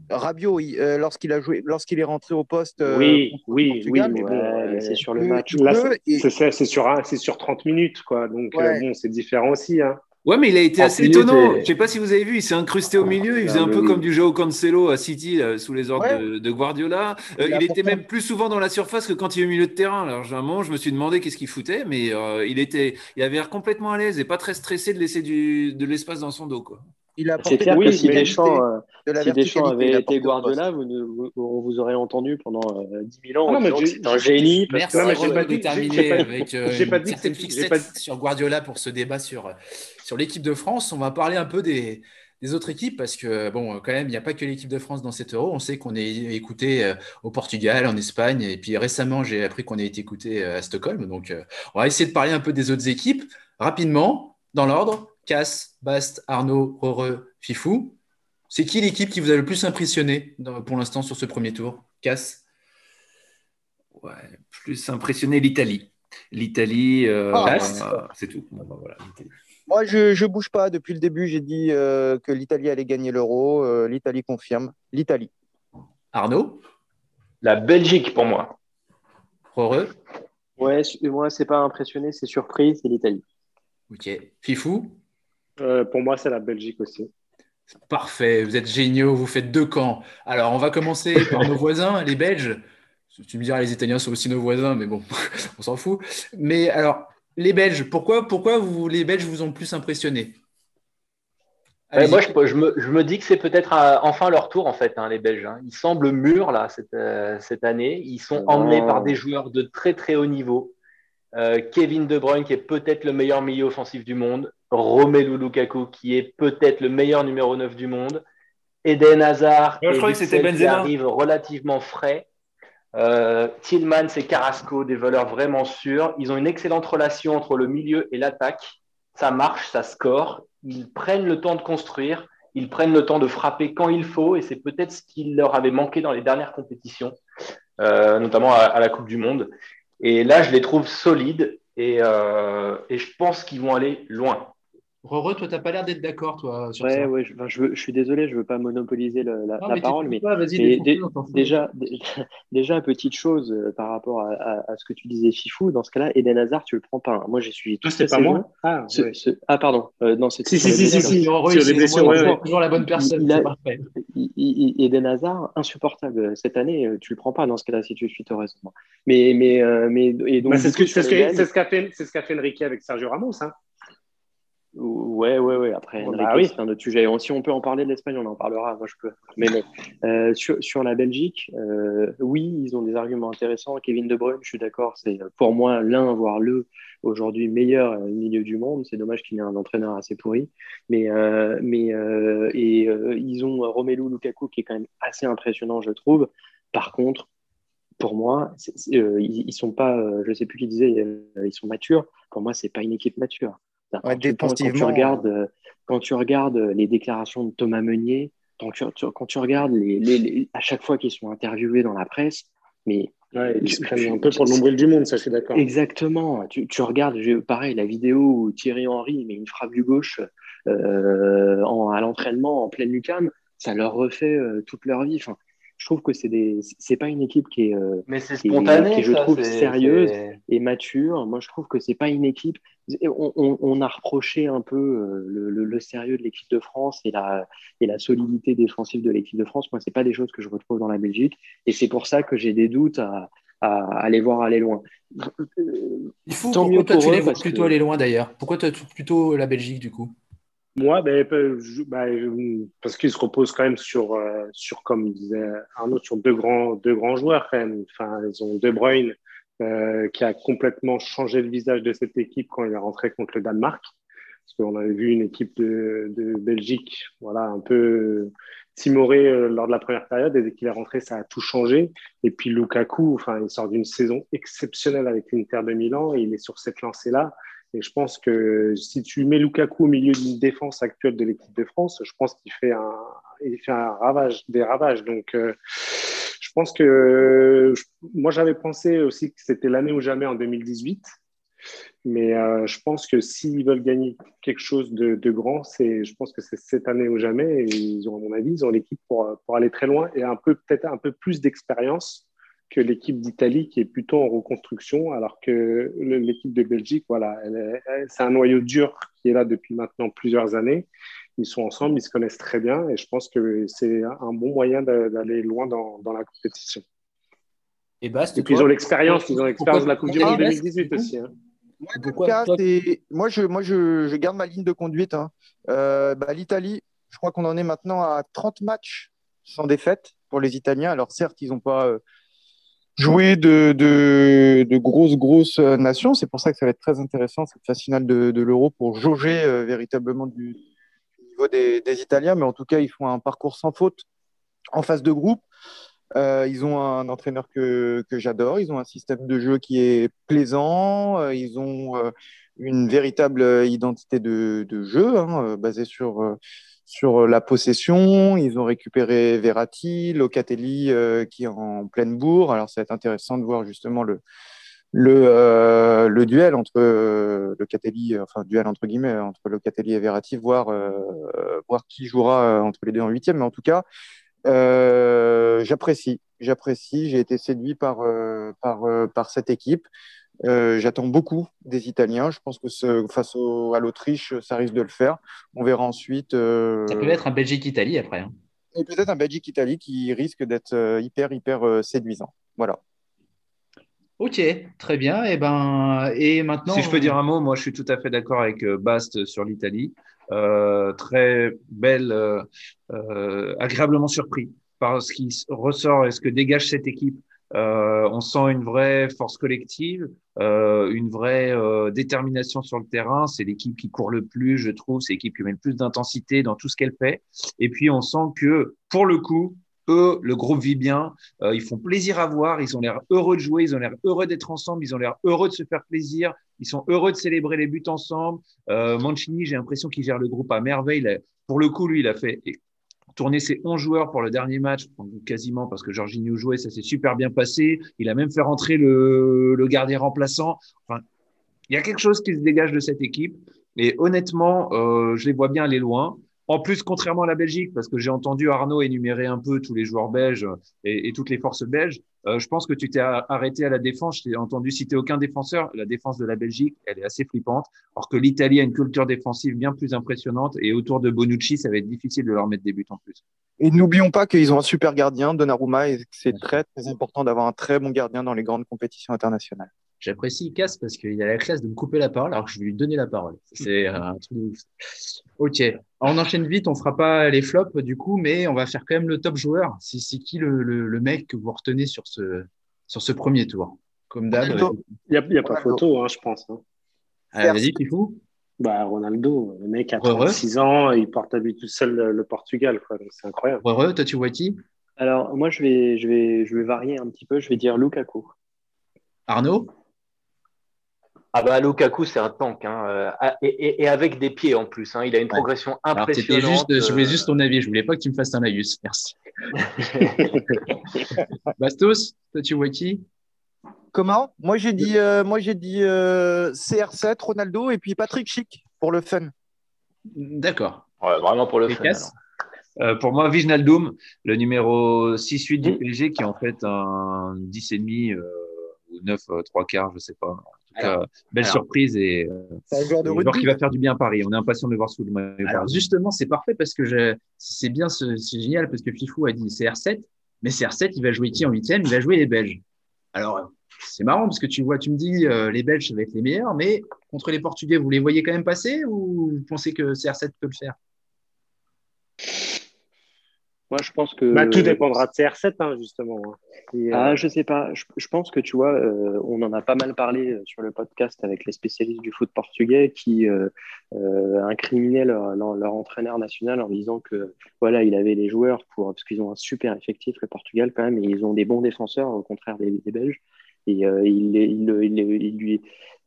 Speaker 4: Rabiot, euh, lorsqu'il a joué, lorsqu'il est rentré au poste. euh,
Speaker 7: Oui, oui, oui, mais bon, euh,
Speaker 6: c'est sur le match.
Speaker 7: Là,
Speaker 4: et-
Speaker 7: c'est sur, un- c'est sur 30 minutes, quoi. Donc, euh, bon, c'est différent aussi. Hein.
Speaker 3: Ouais, mais il a été
Speaker 5: En
Speaker 3: assez étonnant. Je sais pas si vous avez vu, il s'est incrusté au milieu. Il faisait
Speaker 5: Ah,
Speaker 3: un peu comme du Joao Cancelo à City, là, sous les ordres
Speaker 4: Ouais.
Speaker 3: de, de Guardiola. Euh,
Speaker 4: Il
Speaker 3: était même plus souvent dans la surface que quand il est au milieu de terrain. Alors, à un moment, je me suis demandé qu'est-ce qu'il foutait, mais euh, il était, il avait l'air complètement à l'aise et pas très stressé de laisser du, de l'espace dans son dos, quoi.
Speaker 4: Il a
Speaker 6: C'est clair
Speaker 4: de
Speaker 6: que
Speaker 4: la
Speaker 6: si Deschamps, euh,
Speaker 4: de la
Speaker 6: si Deschamps avait été Guardiola, vous vous- on vous aurait entendu pendant euh, 10 000 ans
Speaker 7: Ah non,
Speaker 6: en
Speaker 7: mais
Speaker 6: disant que
Speaker 7: j'ai-
Speaker 6: c'est un génie.
Speaker 2: Merci
Speaker 7: Non, mais j'ai
Speaker 2: Romain,
Speaker 7: pas
Speaker 2: de
Speaker 7: dit-
Speaker 2: terminer
Speaker 7: pas-
Speaker 2: avec euh,
Speaker 7: j'ai pas
Speaker 2: une
Speaker 7: dit
Speaker 2: certaine fixette
Speaker 7: pas-
Speaker 2: sur Guardiola pour ce débat sur, sur l'équipe de France. On va parler un peu des, des autres équipes parce que, bon, quand même, il n'y a pas que l'équipe de France dans cet euro. On sait qu'on est écouté euh, au Portugal, en Espagne, et puis récemment, j'ai appris qu'on a été écouté euh, à Stockholm. Donc, euh, on va essayer de parler un peu des autres équipes rapidement, dans l'ordre. Cass, Bast, Arnaud, Roreux, Fifou. C'est qui l'équipe qui vous a le plus impressionné dans- pour l'instant sur ce premier tour Cass?
Speaker 3: Ouais, plus impressionné l'Italie. L'Italie, euh,
Speaker 4: Ah,
Speaker 3: euh, c'est tout. Bon, bah, voilà.
Speaker 4: Moi, je ne bouge pas. Depuis le début, j'ai dit euh, que l'Italie allait gagner l'euro. Euh, L'Italie confirme. L'Italie.
Speaker 2: Arnaud?
Speaker 5: La Belgique pour moi.
Speaker 2: Roreux?
Speaker 6: Ouais, moi, c'est pas impressionné, c'est surpris, c'est l'Italie.
Speaker 2: Ok. Fifou?
Speaker 7: Euh, pour moi, c'est la Belgique aussi.
Speaker 2: Parfait, vous êtes géniaux, vous faites deux camps. Alors, on va commencer par nos voisins, les Belges. Tu me diras, les Italiens sont aussi nos voisins, mais bon, on s'en fout. Mais alors, les Belges, pourquoi, pourquoi vous, les Belges vous ont le plus impressionné? Allez-y.
Speaker 5: moi, je, je me, je me dis que c'est peut-être enfin leur tour, en fait, hein, les Belges. hein. Ils semblent mûrs, là, cette, euh, cette année. Ils sont
Speaker 6: Ouais.
Speaker 5: emmenés par des joueurs de très, très haut niveau. Euh, Kevin De Bruyne, qui est peut-être le meilleur milieu offensif du monde. Romelu Lukaku, qui est peut-être le meilleur numéro 9 du monde. Eden Hazard,
Speaker 3: je que c'était
Speaker 5: qui arrive relativement frais. Euh, Tillmans et Carrasco, des valeurs vraiment sûrs. Ils ont une excellente relation entre le milieu et l'attaque. Ça marche, ça score. Ils prennent le temps de construire. Ils prennent le temps de frapper quand il faut. Et c'est peut-être ce qui leur avait manqué dans les dernières compétitions, euh, notamment à, à la Coupe du Monde. Et là, je les trouve solides. Et, euh, je pense qu'ils vont aller loin.
Speaker 2: Roreux, toi, t'as pas l'air d'être d'accord, toi, sur
Speaker 6: Ouais,
Speaker 2: ça.
Speaker 6: ouais, je, enfin, je, veux- je suis désolé, je veux pas monopoliser le- la,
Speaker 2: Non,
Speaker 6: la
Speaker 2: mais
Speaker 6: parole, mais
Speaker 2: pas, vas-y,
Speaker 6: mais dé- déjà, dé- déjà, petite chose euh, par rapport à, à- à ce que tu disais, Fifou. Dans ce cas-là, Eden Hazard, tu le prends pas. hein. Moi, j'ai suivi
Speaker 7: Toi,
Speaker 6: toute
Speaker 7: c'était
Speaker 6: la
Speaker 7: pas
Speaker 6: saison.
Speaker 7: moi Ah,
Speaker 6: Ce-
Speaker 7: ouais.
Speaker 6: ce- ah, pardon. Euh, non, c'était
Speaker 7: Si, si, si, si, si.
Speaker 2: Roreux, c'est c'est toujours la bonne personne,
Speaker 6: Il a-
Speaker 2: c'est parfait.
Speaker 6: Eden Hazard, insupportable. Cette année, euh, tu le prends pas dans ce cas-là si tu suis raisonnement. Mais, mais, euh, mais, et donc,
Speaker 7: Bah, c'est c'est c'est c'est ce qu'a fait Enrique avec Sergio Ramos. Hein.
Speaker 6: Ouais, ouais, ouais. Après,
Speaker 7: bah oui.
Speaker 6: c'est un autre sujet. Si on peut en parler de l'Espagne, on en parlera. Moi, je peux. Mais, euh, sur, sur la Belgique, euh, oui, ils ont des arguments intéressants. Kevin De Bruyne, je suis d'accord, c'est pour moi l'un, voire le, aujourd'hui meilleur euh, milieu du monde. C'est dommage qu'il ait un entraîneur assez pourri. Mais, euh, mais euh, et euh, ils ont Romelu Lukaku qui est quand même assez impressionnant, je trouve. Par contre, pour moi, euh, ils, ils sont pas, euh, je sais plus qui disait, euh, ils sont matures. Pour moi, c'est pas une équipe mature.
Speaker 4: Ouais,
Speaker 6: quand, tu, quand- tu regardes, euh, quand tu regardes les déclarations de Thomas Meunier, quand tu, quand tu regardes les, les- les- à chaque fois qu'ils sont interviewés dans la presse, mais
Speaker 7: Ouais, ils se prennent un peu pour le nombril du monde, ça, je suis d'accord.
Speaker 6: Exactement. Tu, tu regardes, pareil, la vidéo où Thierry Henry met une frappe du gauche euh, en, à l'entraînement en pleine lucarne, ça leur refait euh, toute leur vie. Enfin, je trouve que c'est des, c'est pas une équipe qui est, euh,
Speaker 5: Mais c'est
Speaker 6: qui-
Speaker 5: spontané.
Speaker 6: qui, je
Speaker 5: ça,
Speaker 6: trouve sérieuse et mature. Moi, je trouve que c'est pas une équipe. On, on- on a reproché un peu euh, le, le- le sérieux de l'équipe de France et la, et la solidité défensive de l'équipe de France. Moi, c'est pas des choses que je retrouve dans la Belgique, et c'est pour ça que j'ai des doutes à, les voir aller loin.
Speaker 2: Il faut,
Speaker 6: Tant
Speaker 2: pourquoi
Speaker 6: mieux
Speaker 2: toi, tu les vois plutôt
Speaker 6: que-
Speaker 2: aller loin d'ailleurs Pourquoi tu- plutôt la Belgique du coup?
Speaker 7: Moi, ben, ben, parce qu'ils se reposent quand même sur, euh, sur, comme disait Arnaud, sur deux grands, deux grands joueurs. Enfin, ils ont De Bruyne euh, qui a complètement changé le visage de cette équipe quand il est rentré contre le Danemark. Parce qu'on avait vu une équipe de, de Belgique, voilà, un peu timorée euh, lors de la première période. Et dès qu'il est rentré, ça a tout changé. Et puis Lukaku, enfin, il sort d'une saison exceptionnelle avec l'Inter de Milan et il est sur cette lancée-là. Et je pense que si tu mets Lukaku au milieu d'une défense actuelle de l'équipe de France, je pense qu'il fait un, il fait un ravage, des ravages. Donc, euh, je pense que moi, j'avais pensé aussi que c'était l'année ou jamais en 2018. Mais euh, je pense que s'ils veulent gagner quelque chose de, grand, c'est, je pense que c'est cette année ou jamais. Et ils ont, à mon avis, ont l'équipe pour, pour aller très loin et un peu, peut-être un peu plus d'expérience que l'équipe d'Italie qui est plutôt en reconstruction, alors que l'équipe de Belgique, voilà, c'est un noyau dur qui est là depuis maintenant plusieurs années. Ils sont ensemble, ils se connaissent très bien et je pense que c'est un bon moyen d'aller loin dans, dans, la compétition. Et, bah, et puis ils ont l'expérience, ils ont l'expérience de la Coupe du Monde 2018 aussi. Hein.
Speaker 4: moi, je, moi je, je, garde ma ligne de conduite. Hein. Euh, bah, L'Italie, je crois qu'on en est maintenant à 30 matchs sans défaite pour les Italiens. Alors certes, ils n'ont pas euh, joué de, de, de, grosses, grosses nations. C'est pour ça que ça va être très intéressant, cette finale de, de l'Euro, pour jauger euh, véritablement du, niveau des, Italiens. Mais en tout cas, ils font un parcours sans faute en phase de groupe. Euh, ils ont un entraîneur que, que j'adore. Ils ont un système de jeu qui est plaisant. Euh, ils ont euh, une véritable identité de, de jeu hein, basée sur sur la possession. Ils ont récupéré Verratti, Locatelli euh, qui est en pleine bourre. Alors ça va être intéressant de voir justement le, euh, duel entre euh, Locatelli, enfin duel entre guillemets, entre Locatelli et Verratti, voir, voir qui jouera entre les deux en huitième. Mais en tout cas, j'apprécie, j'apprécie. J'ai été séduit par, par cette équipe. Euh, j'attends beaucoup des Italiens. Je pense que ce, face à l'Autriche, ça risque de le faire. On verra ensuite. Euh,
Speaker 2: ça peut être un Belgique-Italie après. Hein.
Speaker 4: Et peut-être un Belgique-Italie qui risque d'être euh, hyper, hyper séduisant. Voilà.
Speaker 2: Ok, très bien. Et, ben, et maintenant.
Speaker 3: Si je peux dire un mot, moi je suis tout à fait d'accord avec Bast sur l'Italie. très belle, agréablement surpris par ce qui ressort et ce que dégage cette équipe euh, on sent une vraie force collective, euh, une vraie euh, détermination sur le terrain. C'est l'équipe qui court le plus, je trouve. C'est l'équipe qui met le plus d'intensité dans tout ce qu'elle fait. Et puis, on sent que, pour le coup, eux, le groupe vit bien. ils font plaisir à voir. Ils ont l'air heureux de jouer. Ils ont l'air heureux d'être ensemble. Ils ont l'air heureux de se faire plaisir. Ils sont heureux de célébrer les buts ensemble. Mancini, j'ai l'impression qu'il gère le groupe à merveille. Pour le coup, lui, il a fait tourné ses 11 joueurs pour le dernier match, quasiment parce que Jorginho jouait, ça s'est super bien passé. Il a même fait rentrer le, gardien remplaçant. Il y a quelque chose qui se dégage de cette équipe. Et honnêtement, euh, je les vois bien aller loin. En plus, contrairement à la Belgique, parce que j'ai entendu Arnaud énumérer un peu tous les joueurs belges et, et toutes les forces belges, euh, je pense que tu t'es arrêté à la défense. Je t'ai entendu citer aucun défenseur. La défense de la Belgique, elle est assez flippante. Alors que l'Italie a une culture défensive bien plus impressionnante. Et autour de Bonucci, ça va être difficile de leur mettre des buts en plus.
Speaker 4: Et n'oublions pas qu'ils ont un super gardien, Donnarumma, et c'est très, très important d'avoir un très bon gardien dans les grandes compétitions internationales.
Speaker 2: J'apprécie Casse parce qu'il a la classe de me couper la parole alors que je vais lui donner la parole. C'est un truc de ouf. Ok. On enchaîne vite, on fera pas les flops du coup, mais on va faire quand même le top joueur. C'est qui le, le, mec que vous retenez sur ce, sur ce premier tour? Comme d'hab.
Speaker 7: Il n'y a, a, pas photo, hein, je pense. Hein.
Speaker 2: Vas-y, Pifou.
Speaker 7: Bah, Ronaldo, le mec a 36 ans, il porte à lui tout seul le, Portugal, c'est incroyable.
Speaker 2: Heureux, toi tu vois qui?
Speaker 6: Alors, moi je vais, je, vais, je vais varier un petit peu, je vais dire Lukaku.
Speaker 2: Arnaud?
Speaker 5: Ah bah Lukaku c'est un tank hein, euh, et, avec des pieds en plus. Hein, il a une progression impressionnante.
Speaker 2: Juste, je voulais juste ton avis. Je voulais pas que tu me fasses un laïus. Merci. Bastos, toi tu vois qui?
Speaker 4: Comment? Moi j'ai dit, euh, moi j'ai dit euh, CR7, Ronaldo et puis Patrick Chic pour le fun.
Speaker 2: D'accord.
Speaker 5: vraiment pour le fun.
Speaker 3: pour moi, Vignaldoum, le numéro 6-8 du PSG, qui est en fait un 10,5 ou 9, 3 quarts, je sais pas belle surprise et
Speaker 4: c'est un joueur de rugby
Speaker 3: qui va faire du bien à Paris. On est impatient de le voir sous le maillot.
Speaker 2: Alors justement, c'est parfait parce que c'est bien, c'est génial parce que Fifou a dit CR7, mais CR7, il va jouer qui en huitième? Il va jouer les Belges. Alors c'est marrant parce que tu vois, tu me dis euh, les Belges ça va être les meilleurs, mais contre les Portugais, vous les voyez quand même passer ou vous pensez que CR7 peut le faire?
Speaker 6: Moi, je pense que.
Speaker 7: Bah, tout dépendra de CR7, hein, justement. Hein.
Speaker 6: ah, euh, je sais pas. Je, pense que tu vois, euh, on en a pas mal parlé euh, sur le podcast avec les spécialistes du foot portugais qui incriminaient leur, leur, entraîneur national en disant que voilà, il avait les joueurs pour parce qu'ils ont un super effectif le Portugal quand même et ils ont des bons défenseurs au contraire des, des Belges. Et il, il, il, il, lui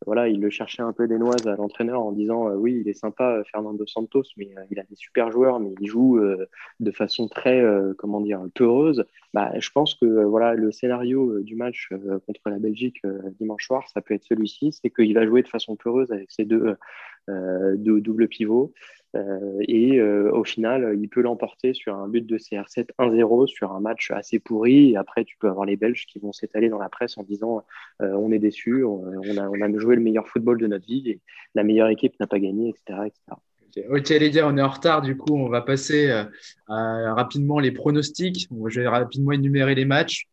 Speaker 6: voilà, il le cherchait un peu des noises à l'entraîneur en disant euh, oui, il est sympa, Fernando Santos, mais euh, il a des super joueurs, mais il joue euh, de façon très, comment dire, peureuse. Bah, je pense que voilà, le scénario du match contre la Belgique dimanche soir, ça peut être celui-ci, c'est qu'il va jouer de façon peureuse avec ses deux, deux doubles pivots. Euh, et euh, au final, il peut l'emporter sur un but de CR7 1-0 sur un match assez pourri. Et après, tu peux avoir les Belges qui vont s'étaler dans la presse en disant on est déçus, on, a, on, a, joué le meilleur football de notre vie et la meilleure équipe n'a pas gagné, etc.
Speaker 2: etc. Ok, les gars, on est en retard. Du coup, on va passer à, rapidement les pronostics. Je vais rapidement énumérer les matchs.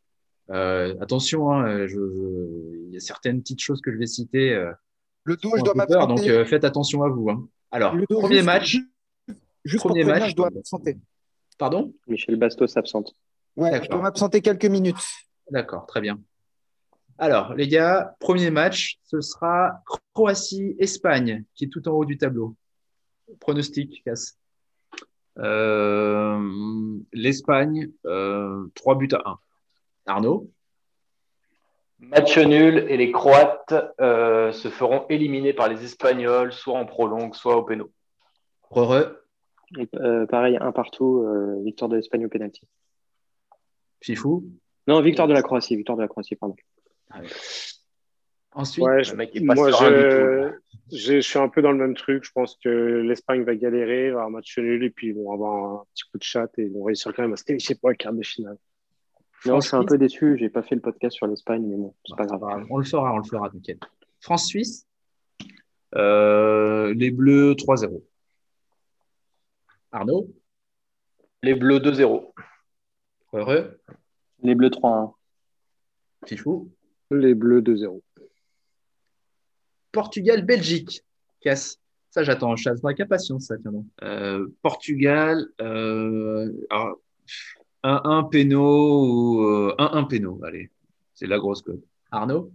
Speaker 2: attention, hein, je, il y a certaines petites choses que je vais citer.
Speaker 4: le dos, je dois m'absenter.
Speaker 2: Donc, faites attention à vous. Hein. Alors, premier match.
Speaker 4: Juste premier match. je dois m'absenter.
Speaker 2: Pardon?
Speaker 6: Michel Bastos s'absente.
Speaker 4: Ouais, je dois m'absenter quelques minutes.
Speaker 2: D'accord, très bien. Alors, les gars, premier match, ce sera Croatie-Espagne, qui est tout en haut du tableau. Pronostic, Casse.
Speaker 3: Euh, L'Espagne, euh, 3 buts à 1.
Speaker 2: Arnaud?
Speaker 5: Match nul et les Croates euh, se feront éliminer par les Espagnols, soit en prolongue, soit au péno.
Speaker 2: Heureux.
Speaker 6: Euh, pareil, un partout, euh, victoire de l'Espagne au pénalty.
Speaker 2: Fifou
Speaker 6: Non, victoire de la Croatie, victoire de la Croatie, pardon.
Speaker 2: Ah Ensuite,
Speaker 7: je, moi, je, je, suis un peu dans le même truc. Je pense que l'Espagne va galérer, va avoir un match nul et puis ils vont avoir un petit coup de chat et ils vont réussir quand même à se qualifier pour la quart de finale.
Speaker 6: Non, je suis un peu déçu, j'ai pas fait le podcast sur l'Espagne, mais bon, c'est bah, pas grave.
Speaker 2: On le fera, on le fera, t'inquiète. France-Suisse,
Speaker 3: euh, les Bleus 3-0.
Speaker 2: Arnaud?
Speaker 5: Les Bleus 2-0.
Speaker 2: Heureux?
Speaker 6: Les Bleus 3-1.
Speaker 2: Fifou
Speaker 7: Les Bleus 2-0.
Speaker 2: Portugal-Belgique. Casse. Ça, j'attends, j'attends avec impatience, ça, tiens
Speaker 3: euh, Portugal, euh, alors, 1-1 péno ou euh, 1-1 péno. Allez, c'est la grosse cote.
Speaker 2: Arnaud?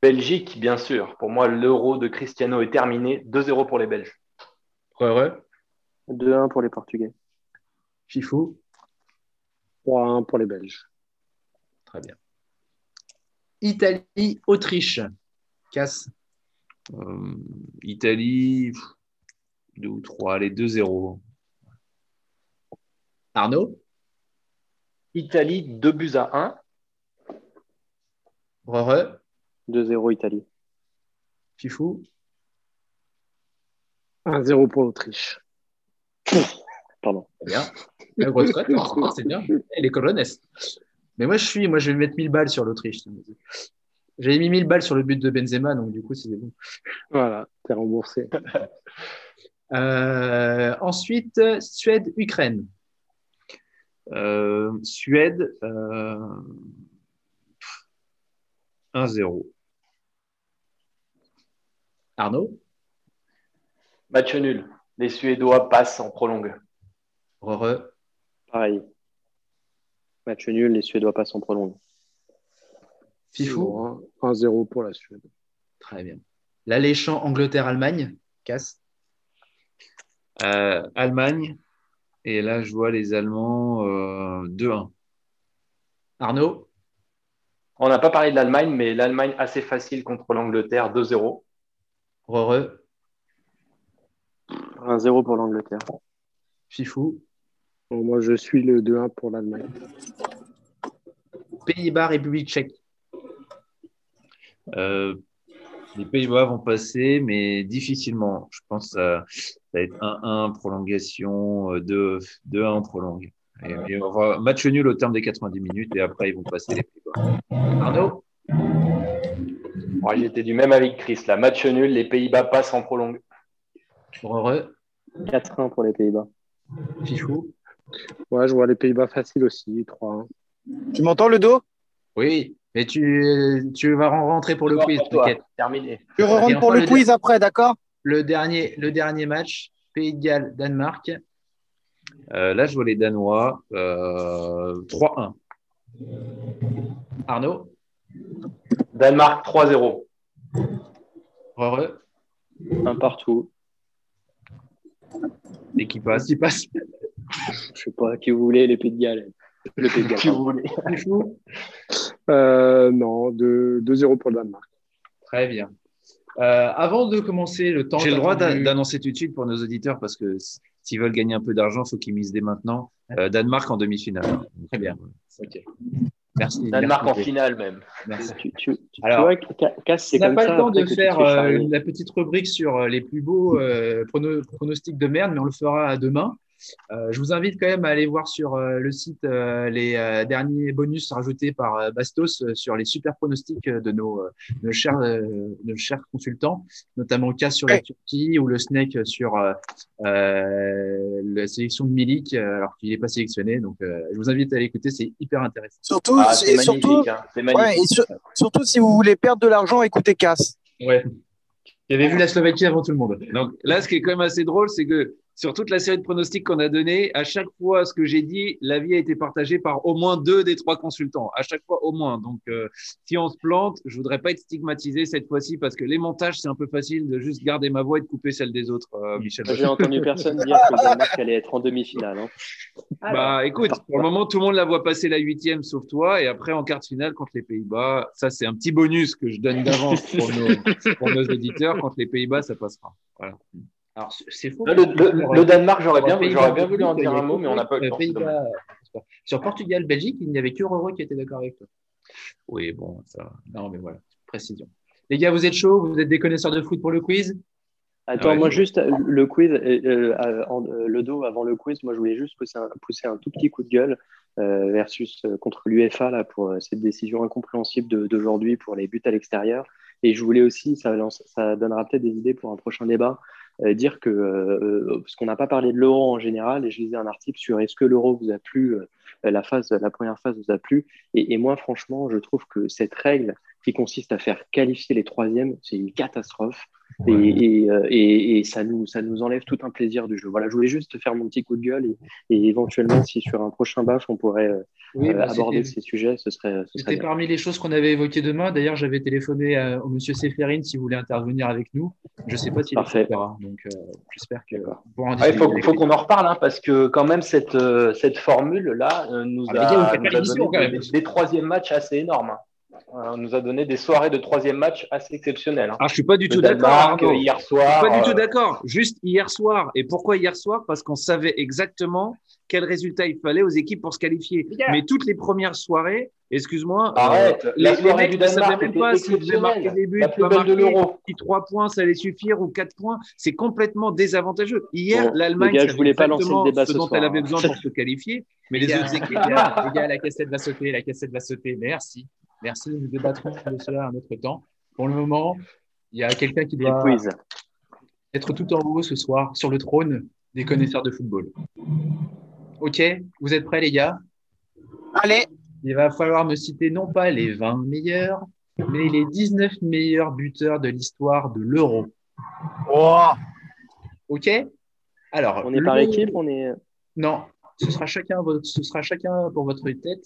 Speaker 5: Belgique, bien sûr. Pour moi, l'euro de Cristiano est terminé. 2-0 pour les Belges.
Speaker 2: Heureux
Speaker 6: 2-1 pour les Portugais.
Speaker 2: Chifou?
Speaker 7: 3-1 pour les Belges.
Speaker 2: Très bien. Euh, Italie, Autriche. Casse.
Speaker 3: Italie, 2 ou 3, les 2-0.
Speaker 2: Arnaud?
Speaker 5: Italie, 2 buts à 1.
Speaker 2: Heureux
Speaker 6: 2-0 Italie.
Speaker 2: Fifou
Speaker 7: 1-0 pour l'Autriche.
Speaker 6: Pardon.
Speaker 2: Bien. La grosse cote, hein. c'est bien. Et les colonnes. Mais moi, je suis, moi, je vais mettre 1000 balles sur l'Autriche. J'avais mis 1000 balles sur le but de Benzema, donc du coup, c'est bon.
Speaker 7: Voilà, t'es remboursé.
Speaker 2: Euh, ensuite, Suède-Ukraine.
Speaker 3: Euh, Suède, 1-0.
Speaker 2: Arnaud?
Speaker 5: Match nul. Les Suédois passent en prolongue.
Speaker 2: Heureux.
Speaker 6: Pareil. Match nul, les Suédois passent en prolongue.
Speaker 2: Fifou?
Speaker 7: 1-0 pour la Suède.
Speaker 2: Très bien. L'alléchant Angleterre-Allemagne Casse?
Speaker 3: Euh, Allemagne. Et là, je vois les Allemands 2-1. Euh,
Speaker 2: Arnaud?
Speaker 5: On n'a pas parlé de l'Allemagne, mais l'Allemagne assez facile contre l'Angleterre, 2-0.
Speaker 2: Heureux.
Speaker 6: 1-0 pour l'Angleterre.
Speaker 2: Fifou?
Speaker 7: moi, je suis le 2-1 pour l'Allemagne.
Speaker 2: Pays-Bas, République tchèque?
Speaker 3: Euh, les Pays-Bas vont passer, mais difficilement. Je pense que ça, va être 1-1, prolongation, 2-1 en prolongue. Et, on va match nul au terme des 90 minutes et après ils vont passer les Pays-Bas.
Speaker 2: Arnaud?
Speaker 5: J'étais du même avec Chris. Là, match nul, les Pays-Bas passent en prolongue.
Speaker 2: Heureux.
Speaker 6: 4-1 pour les Pays-Bas.
Speaker 2: Fifou
Speaker 7: Ouais, je vois les Pays-Bas faciles aussi, 3-1.
Speaker 4: Tu m'entends le dos
Speaker 2: Oui, mais tu, tu vas rentrer pour le quiz.
Speaker 5: Terminé.
Speaker 4: Tu rentres pour le, quiz après, d'accord?
Speaker 2: Le dernier, le dernier match, Pays de Galles, Danemark.
Speaker 3: Euh, là, je vois les Danois. Euh, 3-1.
Speaker 2: Arnaud?
Speaker 5: Danemark 3-0.
Speaker 2: Heureux
Speaker 6: Un partout.
Speaker 3: Et qui passe Qui passe
Speaker 6: Je sais pas, qui vous voulez, les Pays de Galles.
Speaker 5: Le Pays de Galles.
Speaker 6: qui vous voulez.
Speaker 7: euh, non, 2-0 pour le Danemark.
Speaker 2: Très bien. Euh, avant de commencer le temps.
Speaker 3: J'ai le droit d'annoncer tout de suite pour nos auditeurs parce que s'ils veulent gagner un peu d'argent, il faut qu'ils misent dès maintenant. Euh, Danemark en demi-finale.
Speaker 2: Très bien. Merci.
Speaker 5: Danemark en finale même.
Speaker 2: Merci.
Speaker 6: Tu, tu, tu
Speaker 2: Alors,
Speaker 6: Cass,
Speaker 2: On n'a pas
Speaker 6: ça
Speaker 2: le temps de faire euh, la petite rubrique sur euh, les plus beaux euh, prono- pronostics de merde, mais on le fera demain. Euh, je vous invite quand même à aller voir sur euh, le site euh, les euh, derniers bonus rajoutés par euh, Bastos euh, sur les super pronostics euh, de nos, euh, nos chers, euh, nos chers consultants, notamment Cass sur la. Turquie ou le Snake sur euh, euh, la sélection de Milik, alors qu'il n'est pas sélectionné. Donc, euh, je vous invite à l'écouter, c'est hyper intéressant.
Speaker 4: Surtout,
Speaker 5: Ah, c'est
Speaker 4: et
Speaker 5: magnifique.
Speaker 4: surtout,
Speaker 5: hein,
Speaker 4: ouais, et sur- surtout si vous voulez perdre de l'argent, écoutez Cass.
Speaker 2: Ouais. Il avait vu la Slovaquie avant tout le monde.
Speaker 3: Donc là, ce qui est quand même assez drôle, c'est que sur toute la série de pronostics qu'on a donné, à chaque fois, ce que j'ai dit, l'avis a été partagé par au moins deux des trois consultants. À chaque fois, au moins. Donc, euh, si on se plante, je voudrais pas être stigmatisé cette fois-ci parce que les montages, c'est un peu facile de juste garder ma voix et de couper celle des autres, euh, Michel.
Speaker 6: J'ai entendu personne dire que Danemark allait être en demi-finale. hein.
Speaker 3: Bah, écoute, pour le moment, tout le monde la voit passer la huitième, sauf toi. Et après, en quart de finale, contre les Pays-Bas, ça, c'est un petit bonus que je donne d'avance pour nos, pour nos éditeurs. Contre les Pays-Bas, ça passera. Voilà.
Speaker 2: Alors, c'est faux.
Speaker 5: Le, le- le Danemark, j'aurais bien,
Speaker 2: Pays-Bas,
Speaker 5: j'aurais bien voulu en dire un
Speaker 2: a
Speaker 5: mot, mais on n'a pas eu le temps.
Speaker 2: Sur Portugal, Belgique, il n'y avait que Roro qui était d'accord avec toi.
Speaker 3: Oui, bon, ça.
Speaker 2: Non, mais voilà, précision. Les gars, vous êtes chauds Vous êtes des connaisseurs de foot pour le quiz?
Speaker 6: Attends,
Speaker 3: Ah ouais,
Speaker 6: moi
Speaker 3: je-
Speaker 6: juste euh, le quiz, euh, euh, en- le dos avant le quiz, moi je voulais juste pousser un, pousser un tout petit coup de gueule euh, versus euh, contre l'UEFA là pour euh, cette décision incompréhensible d'aujourd'hui pour les buts à l'extérieur. Et je voulais aussi, ça, ça donnera peut-être des idées pour un prochain débat, euh, dire que euh, parce qu'on n'a pas parlé de l'euro en général, et je lisais un article sur est-ce que l'euro vous a plu, euh, la phase, la première phase vous a plu, et, et moi franchement, je trouve que cette règle qui consiste à faire qualifier les troisièmes, c'est une catastrophe. Et, et, euh, et- et ça, nous, ça nous enlève tout un plaisir du jeu. Voilà, je voulais juste faire mon petit coup de gueule et, et éventuellement, si sur un prochain BAF, on pourrait euh,
Speaker 2: Oui,
Speaker 6: euh,
Speaker 2: bah,
Speaker 6: aborder ces sujets, ce serait, ce
Speaker 2: C'était parmi les choses qu'on avait évoquées demain. D'ailleurs, j'avais téléphoné à- au monsieur Seferin si vous voulez intervenir avec nous. Je ne sais pas s'il
Speaker 6: Parfait.
Speaker 2: le fera. Donc, euh, j'espère que pour en
Speaker 5: Ouais, Il faut, qu'on en reparle, hein, parce que quand même, cette, euh, cette formule-là euh, nous,
Speaker 2: Ah,
Speaker 5: a, nous a donné des troisièmes matchs assez énormes. hein. Euh, nous a donné des soirées de troisième match assez exceptionnelles. hein.
Speaker 3: Ah, je suis pas du
Speaker 5: Le
Speaker 3: tout d'accord.
Speaker 5: Euh, hier
Speaker 3: Je
Speaker 5: soir.
Speaker 3: suis pas du tout
Speaker 5: euh,
Speaker 3: d'accord. Juste hier soir. Et pourquoi hier soir? Parce qu'on savait exactement quel résultat il fallait aux équipes pour se qualifier. Mais toutes les premières soirées, excuse-moi,
Speaker 5: Arrête,
Speaker 3: euh,
Speaker 5: la
Speaker 3: les, les mecs ne savaient
Speaker 5: Danemark
Speaker 3: même pas s'ils devaient marquer des buts,
Speaker 5: La plus
Speaker 3: pas
Speaker 5: belle de l'Euro.
Speaker 3: Si trois points, ça allait suffire ou quatre points, c'est complètement désavantageux. Hier,
Speaker 6: Bon,
Speaker 3: l'Allemagne
Speaker 6: gars, je voulais pas lancer le débat
Speaker 3: ce
Speaker 6: ce
Speaker 3: dont
Speaker 6: soir,
Speaker 3: elle avait
Speaker 6: hein.
Speaker 3: besoin pour se qualifier. Mais les
Speaker 2: Les gars,
Speaker 3: autres équipes,
Speaker 2: les gars, les gars, la cassette va sauter, la cassette va sauter. Merci. Merci, nous débattrons de cela un autre temps. Pour le moment, il y a quelqu'un qui doit être tout en haut ce soir sur le trône des connaisseurs de football. Ok, vous êtes prêts les gars?
Speaker 4: Allez,
Speaker 2: Il va falloir me citer non pas les 20 meilleurs, mais les 19 meilleurs buteurs de l'histoire de l'Euro.
Speaker 4: Oh,
Speaker 2: Ok? Alors,
Speaker 6: On est par équipe, on est.
Speaker 2: Non, ce sera chacun, votre- ce sera chacun pour votre tête.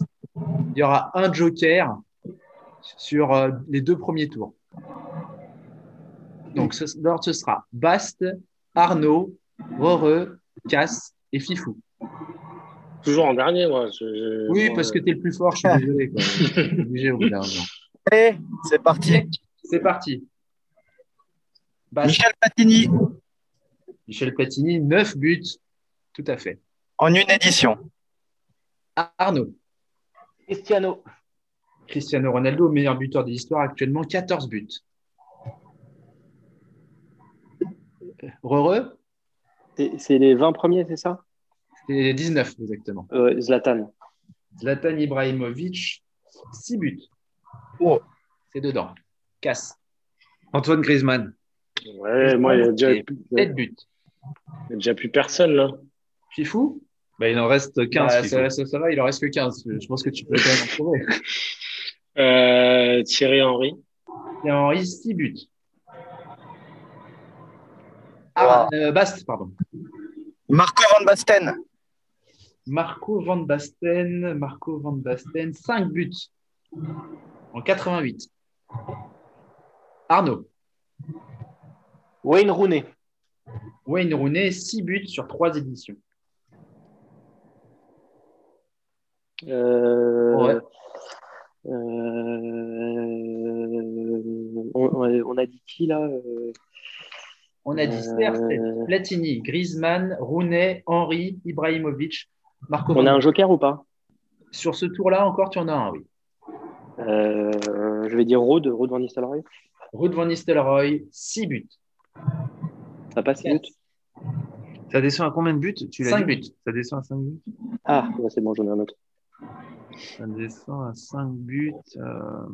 Speaker 2: Il y aura un joker sur euh, les deux premiers tours. Donc, ce, l'ordre, ce sera Bast, Arnaud, Roreux, Cass et Fifou.
Speaker 7: Toujours en dernier, moi. Je- je-
Speaker 2: Oui,
Speaker 7: moi,
Speaker 2: parce que tu es le plus fort, je suis désolé. quoi. Je suis obligé au bout d'un moment.
Speaker 4: allez, c'est parti.
Speaker 2: C'est parti. Bast,
Speaker 4: Michel Platini,
Speaker 2: Michel Platini, 9 buts. Tout à fait.
Speaker 4: en une édition.
Speaker 2: Arnaud,
Speaker 5: Cristiano.
Speaker 2: Cristiano Ronaldo, meilleur buteur de l'histoire actuellement, 14 buts. Rheureux,
Speaker 6: C'est les 20 premiers, c'est ça?
Speaker 2: C'est 19 exactement.
Speaker 6: Euh, Zlatan.
Speaker 2: Zlatan Ibrahimovic, 6 buts.
Speaker 4: Oh.
Speaker 2: C'est dedans. Casse.
Speaker 3: Antoine Griezmann.
Speaker 7: Ouais, moi, il y a déjà,
Speaker 2: Et
Speaker 7: il
Speaker 2: 7 buts.
Speaker 7: y a déjà plus personne, là.
Speaker 2: Fifou
Speaker 3: Bah, il en reste 15.
Speaker 2: Bah, ça, ça- ça va, il en reste que 15. Je pense que tu peux quand même en trouver.
Speaker 7: Euh, Thierry Henry.
Speaker 2: Et Henri, 6 buts. Ah, euh, Bast, pardon.
Speaker 4: Marco Van Basten,
Speaker 2: Marco Van Basten, Marco Van Basten, 5 buts en 88. Arnaud,
Speaker 5: Wayne Rooney.
Speaker 2: Wayne Rooney, 6 buts sur 3 éditions.
Speaker 6: Euh,
Speaker 2: Ouais.
Speaker 6: Euh, on, a dit qui là euh,
Speaker 2: On a dit
Speaker 6: Euh,
Speaker 2: CR7, Platini, Griezmann, Rooney, Henry, Ibrahimovic, Marco
Speaker 6: On a un joker ou pas?
Speaker 2: Sur ce tour-là, encore, tu en as un, oui.
Speaker 6: Euh, je vais dire Rode, Rode Van Nistelrooy.
Speaker 2: Ruud van Nistelrooy, 6 buts.
Speaker 6: Ça passe
Speaker 2: Yes.
Speaker 6: vite
Speaker 3: Ça descend à combien de buts? Tu l'as
Speaker 2: 5
Speaker 3: dit?
Speaker 2: buts.
Speaker 3: Ça descend à 5 buts?
Speaker 6: Ah, ouais, c'est bon, j'en ai un autre.
Speaker 3: Ça descend à 5 buts. Euh...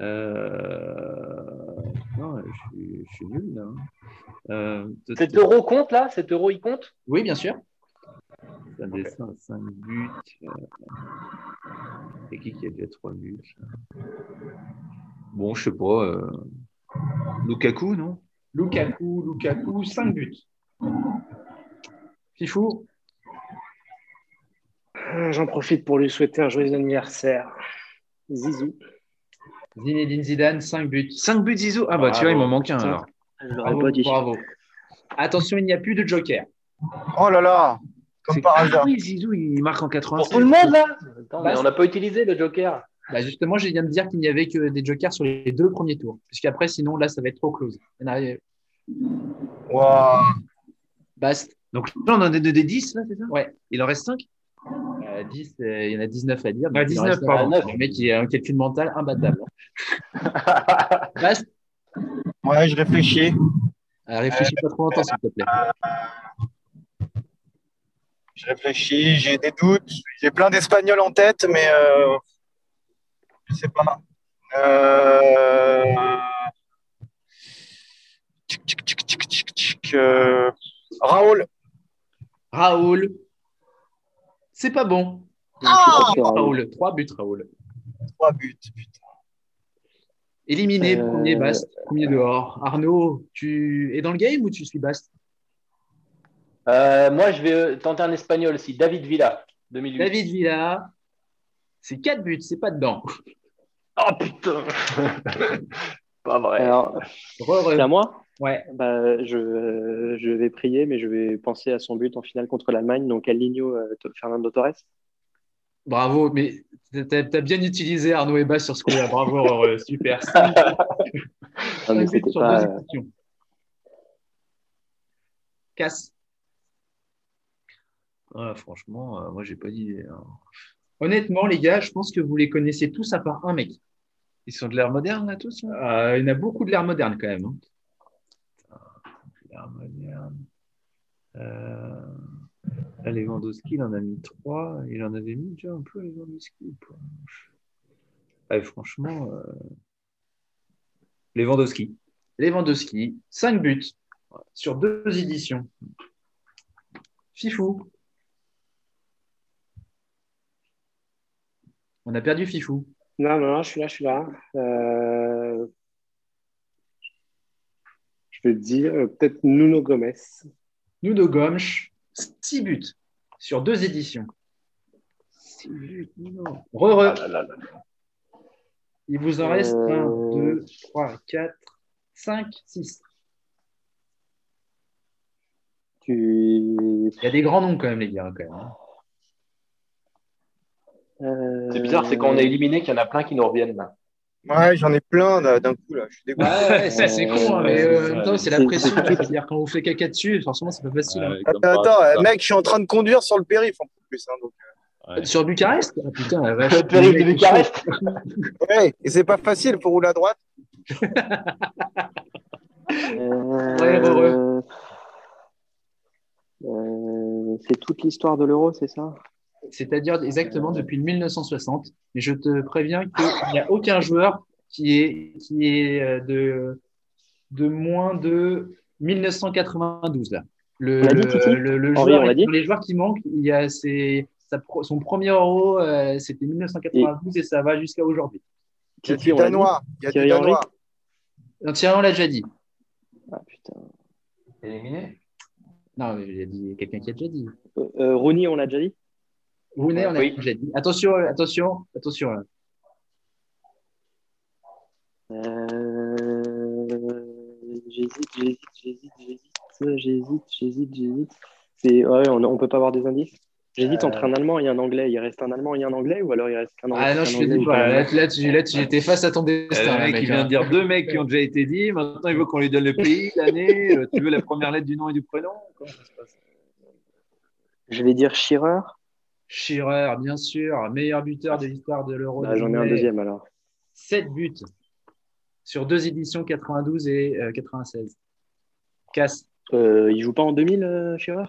Speaker 3: euh, Non, je suis, je suis nul là. hein. Euh,
Speaker 5: Cet euro compte là? Cet euro il compte?
Speaker 2: Oui, bien sûr.
Speaker 3: Ça descend à 5 buts. euh, Et qui qui a déjà 3 buts Bon, je sais pas. euh, Lukaku, non?
Speaker 2: Lukaku, Lukaku, 5 buts. Fifou,
Speaker 7: Euh, J'en profite pour lui souhaiter un joyeux anniversaire. Zizou.
Speaker 2: Zinedine Zidane, 5 buts.
Speaker 3: 5 buts Zizou? Ah bah tu vois, il m'en manque un alors.
Speaker 6: Je
Speaker 2: Bravo,
Speaker 6: pas dit.
Speaker 2: bravo. Attention, il n'y a plus de joker.
Speaker 4: Oh là là, comme par hasard.
Speaker 3: oui, Zizou, il marque en
Speaker 5: Pour
Speaker 3: 87.
Speaker 5: tout le monde là Attends,
Speaker 2: Bah,
Speaker 5: mais On n'a pas utilisé le joker.
Speaker 2: Bah justement, je viens de dire qu'il n'y avait que des jokers sur les deux premiers tours. Puisqu'après, sinon, là, ça va être trop close.
Speaker 4: Waouh.
Speaker 2: Bast,
Speaker 3: Donc là, on en a des, des 10 là, c'est ça?
Speaker 2: Ouais.
Speaker 3: Il en reste 5
Speaker 2: euh, 10, euh, il y en a 19 à dire.
Speaker 3: Ah,
Speaker 2: il en
Speaker 3: 19,
Speaker 2: reste
Speaker 3: pardon.
Speaker 2: Le mec, il a un calcul mental imbattable. Bast,
Speaker 4: Ouais, je réfléchis.
Speaker 2: euh, réfléchis pas trop longtemps, s'il te plaît.
Speaker 4: Je réfléchis, j'ai des doutes. J'ai plein d'Espagnols en tête, mais euh, je sais pas. Euh... Tchic, tchic, tchic, euh, Raoul.
Speaker 2: Raoul, c'est pas bon.
Speaker 6: Ah
Speaker 2: Raoul, 3 buts, Raoul.
Speaker 4: Trois buts. putain.
Speaker 2: Éliminé,
Speaker 6: Euh,
Speaker 2: premier Bast, premier dehors. Arnaud, tu es dans le game ou tu suis Bast?
Speaker 5: Euh, moi, je vais euh, tenter un espagnol aussi. David Villa, 2008.
Speaker 2: David Villa, c'est 4 buts, c'est pas dedans.
Speaker 5: Oh putain Pas vrai.
Speaker 6: Alors, c'est à moi?
Speaker 2: Ouais,
Speaker 6: bah, je, euh, je vais prier, mais je vais penser à son but en finale contre l'Allemagne. Donc, El Niño, euh, Fernando Torres.
Speaker 2: bravo, mais t'as as bien utilisé Arnaud et Bast sur ce coup-là. Bravo, super.
Speaker 6: Ah, mais
Speaker 2: sur
Speaker 6: pas.
Speaker 2: deux éditions. Casse.
Speaker 3: Ah, Franchement, euh, moi, j'ai pas d'idée. hein.
Speaker 2: Honnêtement, les gars, je pense que vous les connaissez tous à part un mec.
Speaker 3: Ils sont de l'ère moderne, là, tous
Speaker 2: Euh, il y en a beaucoup de l'ère moderne quand même. hein.
Speaker 3: Moderne. Euh... Là, Lewandowski, il en a mis 3. Il en avait mis déjà un peu, Lewandowski. Ouais, franchement, euh... Lewandowski.
Speaker 2: Lewandowski, 5 buts sur deux éditions. Fifou. On a perdu Fifou.
Speaker 7: Non, non, non, je suis là, je suis là. Euh, Je vais te dire euh, peut-être Nuno Gomez.
Speaker 2: Nuno Gomes, 6 buts sur deux éditions. Re, re.
Speaker 5: Ah là là là.
Speaker 2: Il vous en reste
Speaker 6: Euh.
Speaker 2: 1, 2, 3, 4, 5, 6.
Speaker 6: Tu...
Speaker 2: Il y a des grands noms quand même, les gars. Quand même. hein.
Speaker 6: Euh,
Speaker 5: C'est bizarre, c'est quand on est éliminé qu'il y en a plein qui nous reviennent là.
Speaker 4: Ouais, j'en ai plein d'un coup là. Je suis dégoûté.
Speaker 2: Ouais, ouais, ça c'est con, hein, mais euh, en même temps, c'est la pression.
Speaker 6: c'est-
Speaker 2: C'est-à-dire quand vous faites caca dessus, forcément, c'est pas facile. hein.
Speaker 4: Attends, attends, euh, mec, je suis en train de conduire sur le périph' en plus. hein, donc,
Speaker 2: Sur Bucarest Ah putain, la vache.
Speaker 5: Le périph' de Bucarest
Speaker 4: euh, Ouais, et c'est pas facile, faut rouler à droite.
Speaker 6: Euh,
Speaker 2: Ouais, heureux.
Speaker 6: euh, c'est toute l'histoire de l'euro, c'est ça?
Speaker 2: C'est-à-dire exactement depuis le 1960. Mais je te préviens qu'il n'y a aucun joueur qui est, qui est euh, de, de moins de 1992 là. Le,
Speaker 6: On l'a dit, Titi
Speaker 2: le, joueur, les joueurs qui manquent, il y a ses- sa son premier euro, euh, c'était 1992 et, ça va jusqu'à aujourd'hui.
Speaker 4: Il y a du Danois. Il y a
Speaker 6: Thierry Henry
Speaker 4: Danois.
Speaker 2: Non, Thierry, on l'a déjà dit.
Speaker 6: Ah putain.
Speaker 3: Éliminé
Speaker 2: Non, mais j'ai dit quelqu'un qui a déjà dit.
Speaker 6: Euh, euh, Rooney, on l'a déjà dit?
Speaker 2: Rooney, on a
Speaker 5: Oui.
Speaker 2: déjà dit. Attention, attention, attention. là.
Speaker 6: Euh, J'hésite, j'hésite, j'hésite, j'hésite, j'hésite, j'hésite, j'hésite. C'est ouais, on, on peut pas avoir des indices? J'hésite entre un Allemand et un Anglais. Il reste un Allemand et un Anglais, ou alors il reste qu'un
Speaker 2: Ah non,
Speaker 6: un
Speaker 2: je te
Speaker 6: Anglais
Speaker 2: dis
Speaker 6: et
Speaker 2: pas. Là, là, tu- là, tu- j'étais face à ton destin.
Speaker 3: le
Speaker 2: là,
Speaker 3: mec,
Speaker 2: mec,
Speaker 3: il vient
Speaker 2: hein.
Speaker 3: de dire deux mecs qui ont déjà été dit. Maintenant, il veut qu'on lui donne le pays, l'année. Euh, Tu veux la première lettre du nom et du prénom? Comment ça se passe?
Speaker 6: Je vais dire Shearer.
Speaker 2: Shearer, bien sûr, meilleur buteur de l'histoire de l'Euro.
Speaker 6: Ah, J'en ai un deuxième alors.
Speaker 2: 7 buts sur deux éditions 92 et euh, 96. Casse.
Speaker 6: Euh, il joue pas en 2000, euh, Shearer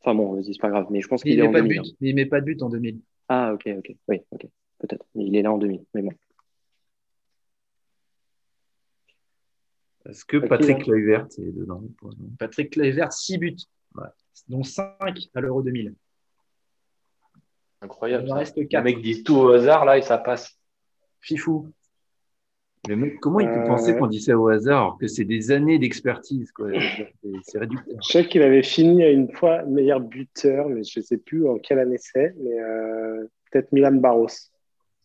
Speaker 6: Enfin bon, vas-y, c'est pas grave, mais je pense
Speaker 2: Il
Speaker 6: qu'il est
Speaker 2: met
Speaker 6: en
Speaker 2: pas de
Speaker 6: 2000.
Speaker 2: but. Il met pas de but en 2000.
Speaker 6: Ah, ok, ok. Oui, ok. Peut-être. Mais il est là en 2000. Mais bon.
Speaker 3: Est-ce que Patrick
Speaker 6: hein.
Speaker 3: Kluivert est dedans
Speaker 2: Patrick Kluivert, 6 buts.
Speaker 3: Ouais.
Speaker 2: Dont 5 à l'Euro 2000.
Speaker 5: Incroyable.
Speaker 2: Il en reste
Speaker 5: Les
Speaker 2: 4.
Speaker 5: mecs disent tout au hasard là et ça passe.
Speaker 2: Fifou.
Speaker 3: Mais mec, comment il peut
Speaker 7: Euh,
Speaker 3: penser qu'on dit ça au hasard alors que c'est des années d'expertise quoi. C'est- réducteur.
Speaker 7: Je sais qu'il avait fini à une fois meilleur buteur, mais je ne sais plus en quelle année c'est, mais euh, peut-être Milan Barros.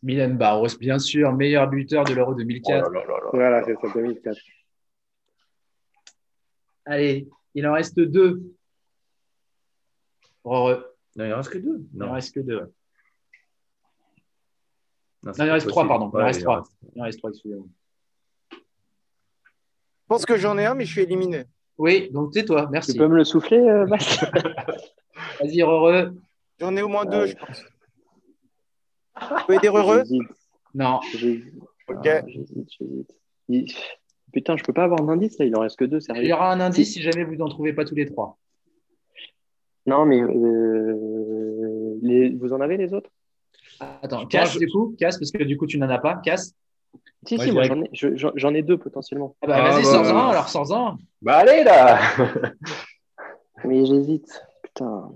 Speaker 2: Milan Barros, bien sûr, meilleur buteur de l'Euro 2004.
Speaker 5: Oh là là là là.
Speaker 7: Voilà, c'est ça, 2004.
Speaker 2: Allez, il en reste deux. Heureux.
Speaker 3: Non, il en reste que deux.
Speaker 2: Il en reste que deux.
Speaker 3: non, c'est
Speaker 2: Non, il en reste trois, pardon. Il en reste trois. Il en reste trois, excusez-moi.
Speaker 4: Je pense que j'en ai un, mais je suis éliminé.
Speaker 2: Oui, donc tais-toi, merci.
Speaker 6: Tu peux me le souffler, euh, Max?
Speaker 2: Vas-y, heureux.
Speaker 4: J'en ai au moins deux,
Speaker 6: Ouais.
Speaker 4: je pense. Vous pouvez dire heureux
Speaker 2: Non.
Speaker 4: Ok.
Speaker 6: Ah, j'hésite, j'hésite. Il- Putain, je peux pas avoir d'indice là, il en reste que deux,
Speaker 2: il
Speaker 6: sérieux.
Speaker 2: y aura un indice si jamais vous n'en trouvez pas tous les trois.
Speaker 6: Non, mais euh, les... vous en avez les autres?
Speaker 2: Attends, casse du coup, casse parce que du coup tu n'en as pas. Casse?
Speaker 6: Si,
Speaker 2: Ouais,
Speaker 6: si, moi j'en ai, ai deux potentiellement.
Speaker 2: Ah bah
Speaker 3: Ah,
Speaker 2: vas-y,
Speaker 3: bah,
Speaker 2: sors-en
Speaker 3: bah,
Speaker 2: alors, sors-en.
Speaker 5: Bah allez là
Speaker 6: Mais j'hésite. Putain.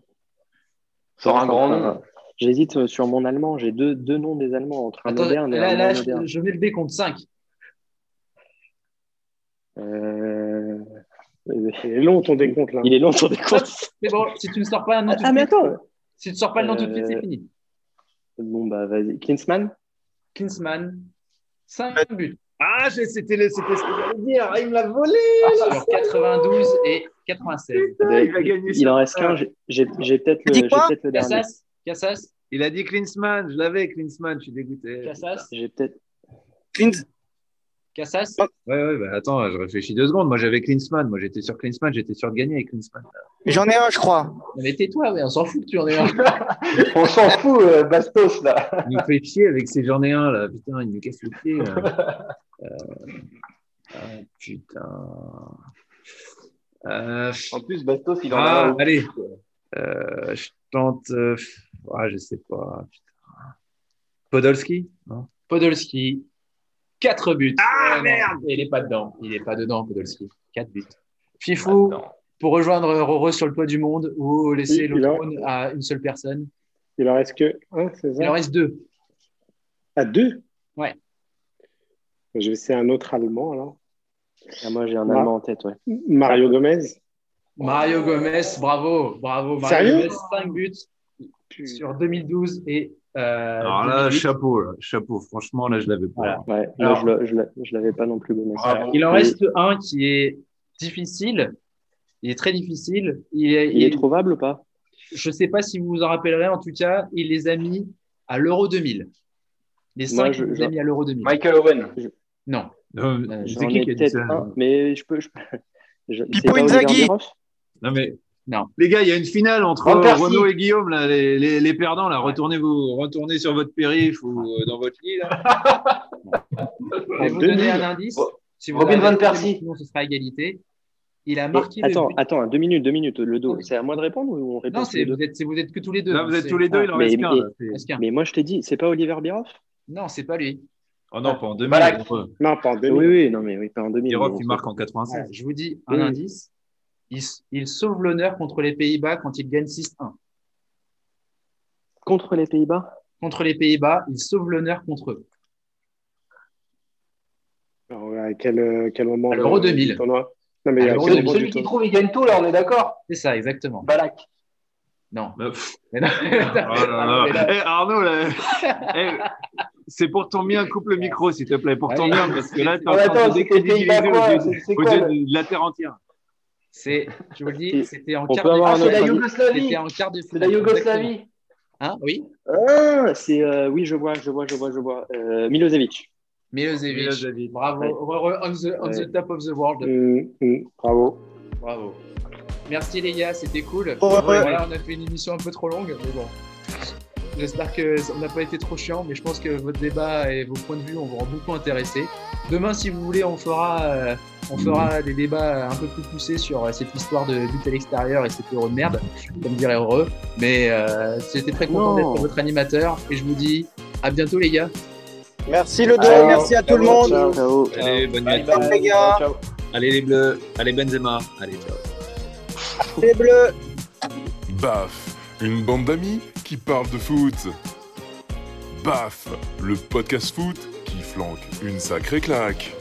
Speaker 5: Sors un grand nom.
Speaker 6: J'hésite euh, sur mon allemand. J'ai deux, deux noms des Allemands entre un
Speaker 2: Attends,
Speaker 6: moderne et
Speaker 2: là,
Speaker 6: un
Speaker 2: là, je, je mets le décompte 5.
Speaker 6: Euh,
Speaker 7: Il est long ton décompte là.
Speaker 6: Il est long ton décompte.
Speaker 2: Mais bon, si tu ne sors pas un nom tout de
Speaker 6: Ah, mais
Speaker 2: suite,
Speaker 6: attends.
Speaker 2: si tu ne sors pas le nom tout de suite, c'est
Speaker 6: Euh,
Speaker 2: fini.
Speaker 6: Bon, bah vas-y. Klinsmann
Speaker 2: Klinsmann, 5 buts
Speaker 3: Ah, j'ai- c'était ce que j'allais dire. Ah, il me l'a volé.
Speaker 2: sur 92 et 96.
Speaker 3: Ah, il va gagner
Speaker 6: Il en reste qu'un. J'ai peut-être le, peut-être le dernier.
Speaker 2: Cassas, Cassas,
Speaker 3: Il a dit Klinsmann. Je l'avais, Klinsmann. Je suis dégoûté.
Speaker 2: Cassas,
Speaker 6: J'ai peut-être.
Speaker 4: Clint,
Speaker 2: Cassas.
Speaker 3: Ouais, ouais, bah attends, je réfléchis deux secondes. Moi, j'avais Klinsmann. Moi, j'étais sur Klinsmann. J'étais sûr de gagner avec Klinsmann.
Speaker 4: j'en ai un, je crois.
Speaker 2: Mais tais-toi, on s'en fout que tu en aies un.
Speaker 5: On s'en fout, euh, Bastos là.
Speaker 3: Il nous fait chier avec ces journées 1, là. Putain, il nous casse les pieds. là. Euh, ah, putain. Euh,
Speaker 5: En plus, Bastos, il en
Speaker 3: ah,
Speaker 5: a un.
Speaker 3: allez. Euh, je tente. euh, ah, je sais pas. Putain. Podolski Non?
Speaker 2: Podolski, 4 buts.
Speaker 3: Ah, merde
Speaker 2: Il n'est pas dedans. Il n'est pas dedans, Podolski. 4 buts. Fifou,
Speaker 5: Attends.
Speaker 2: pour rejoindre Roro sur le toit du monde ou laisser le trône à une seule personne.
Speaker 7: Il en reste que un, c'est
Speaker 2: Il en reste deux.
Speaker 7: À deux?
Speaker 2: Ouais.
Speaker 7: Je vais essayer un autre allemand alors.
Speaker 6: Ah, moi, j'ai un
Speaker 7: Ah.
Speaker 6: Allemand en tête, ouais.
Speaker 7: Mario Gomez.
Speaker 2: Mario Gomez, bravo, bravo. Mario
Speaker 7: Sérieux?
Speaker 2: Gomez, 5 buts sur 2012 et. Euh,
Speaker 3: Alors là,
Speaker 2: 2008.
Speaker 3: chapeau, là. chapeau. Franchement, là, je l'avais pas.
Speaker 2: Voilà.
Speaker 6: Ouais,
Speaker 2: Alors-
Speaker 6: moi, je, je, je l'avais pas non plus.
Speaker 2: Il en reste un qui est difficile. Il est très difficile. Il est,
Speaker 6: Il est trouvable ou pas?
Speaker 2: Je ne sais pas si vous vous en rappellerez, en tout cas, il les a mis à l'Euro 2000. Les
Speaker 6: Moi,
Speaker 2: 5,
Speaker 6: je-
Speaker 2: il les
Speaker 6: je-
Speaker 2: a mis à l'Euro 2000.
Speaker 5: Michael Owen.
Speaker 2: Non.
Speaker 3: Non,
Speaker 2: Euh,
Speaker 3: c'est
Speaker 6: J'en
Speaker 3: qui
Speaker 6: ai
Speaker 3: qui a dit
Speaker 6: peut-être
Speaker 3: ça
Speaker 6: un, mais je peux. Je... je- Oliver
Speaker 4: Inzaghi.
Speaker 3: Non, mais.
Speaker 2: Non.
Speaker 3: Les gars, il y a une finale entre. Renaud et Guillaume, là, les, les, les perdants. Là. Retournez, vous, retournez sur votre périph' ou euh, dans votre lit. Là.
Speaker 2: Je vous
Speaker 7: 2000.
Speaker 2: donner un indice. Si vous
Speaker 5: Robin Van Persie.
Speaker 2: Sinon, ce sera égalité. Il a marqué
Speaker 6: Attends, attends, deux minutes, deux minutes. Le dos, c'est à moi de répondre ou on répond
Speaker 2: Non, c'est, vous, êtes, c'est- vous êtes que tous les deux.
Speaker 3: Là, vous êtes tous les deux, il en
Speaker 6: Mais-
Speaker 3: reste qu'un.
Speaker 6: moi, je t'ai dit, c'est pas Oliver Bierhoff
Speaker 2: Non, c'est pas lui.
Speaker 3: Oh non, pas en 2000.
Speaker 5: Balak.
Speaker 3: heureux.
Speaker 7: Non, pas en 2000.
Speaker 6: Oui, oui, non, mais oui, pas en 2000.
Speaker 3: Bierhoff,
Speaker 6: mais
Speaker 3: il marque en 96.
Speaker 2: Ouais, je vous dis un
Speaker 7: Oui.
Speaker 2: indice. Il, sauve l'honneur contre les Pays-Bas quand il gagne 6-1.
Speaker 6: Contre les Pays-Bas?
Speaker 2: Contre les Pays-Bas, il sauve l'honneur contre eux.
Speaker 7: Alors, à quel, euh, quel moment
Speaker 2: À l'Euro
Speaker 7: du
Speaker 2: 2000.
Speaker 7: tournoi? Non, mais il y
Speaker 2: À
Speaker 7: a
Speaker 2: l'Euro
Speaker 7: quel
Speaker 5: Celui, qui trouve, il gagne tout, là, on est d'accord?
Speaker 2: C'est ça, exactement.
Speaker 5: Balak.
Speaker 2: Non.
Speaker 3: Mais,
Speaker 2: Mais
Speaker 3: oh Arnaud, là. C'est pour ton bien, coupe le micro, s'il te plaît, pour ton bien, parce que là, tu es
Speaker 5: Ah,
Speaker 3: en train
Speaker 5: attends,
Speaker 3: de décrédibiliser de la terre entière.
Speaker 2: C'est, je vous le dis,
Speaker 6: Et
Speaker 2: c'était en
Speaker 6: on
Speaker 2: quart de
Speaker 5: Ah, c'est la Yougoslavie
Speaker 2: C'était en quart de
Speaker 5: C'est
Speaker 2: finale.
Speaker 5: la
Speaker 2: exactement.
Speaker 5: Yougoslavie
Speaker 2: Hein, oui.
Speaker 6: Ah, c'est. euh, oui, je vois, je vois, je vois, je vois. Euh, Milosevic.
Speaker 2: Milosevic.
Speaker 3: Milosevic.
Speaker 2: Bravo.
Speaker 6: Ouais.
Speaker 2: On, the, on the
Speaker 6: Ouais.
Speaker 2: top of the world.
Speaker 7: Hum, hum, Bravo.
Speaker 2: Bravo. Merci les gars, c'était cool.
Speaker 4: Au revoir.
Speaker 2: Voilà, on a fait une émission un peu trop longue, mais bon. J'espère qu'on n'a pas été trop chiant, mais je pense que votre débat et vos points de vue vont vous beaucoup intéresser. Demain, si vous voulez, on fera, euh, on fera des débats un peu plus poussés sur euh, cette histoire de but à l'extérieur et cet euro de merde, comme dirait Heureux. Mais euh, j'étais très content d'être votre animateur et je vous dis à bientôt, les gars.
Speaker 4: Merci le merci à tout le monde.
Speaker 6: Ciao.
Speaker 4: Ciao.
Speaker 8: Allez, bonne nuit.
Speaker 4: Les gars.
Speaker 8: Allez les bleus. Allez Benzema. Allez, ciao.
Speaker 4: Les bleus.
Speaker 1: Baf, une bande d'amis qui parle de foot. Baf, le podcast foot qui flanque une sacrée claque.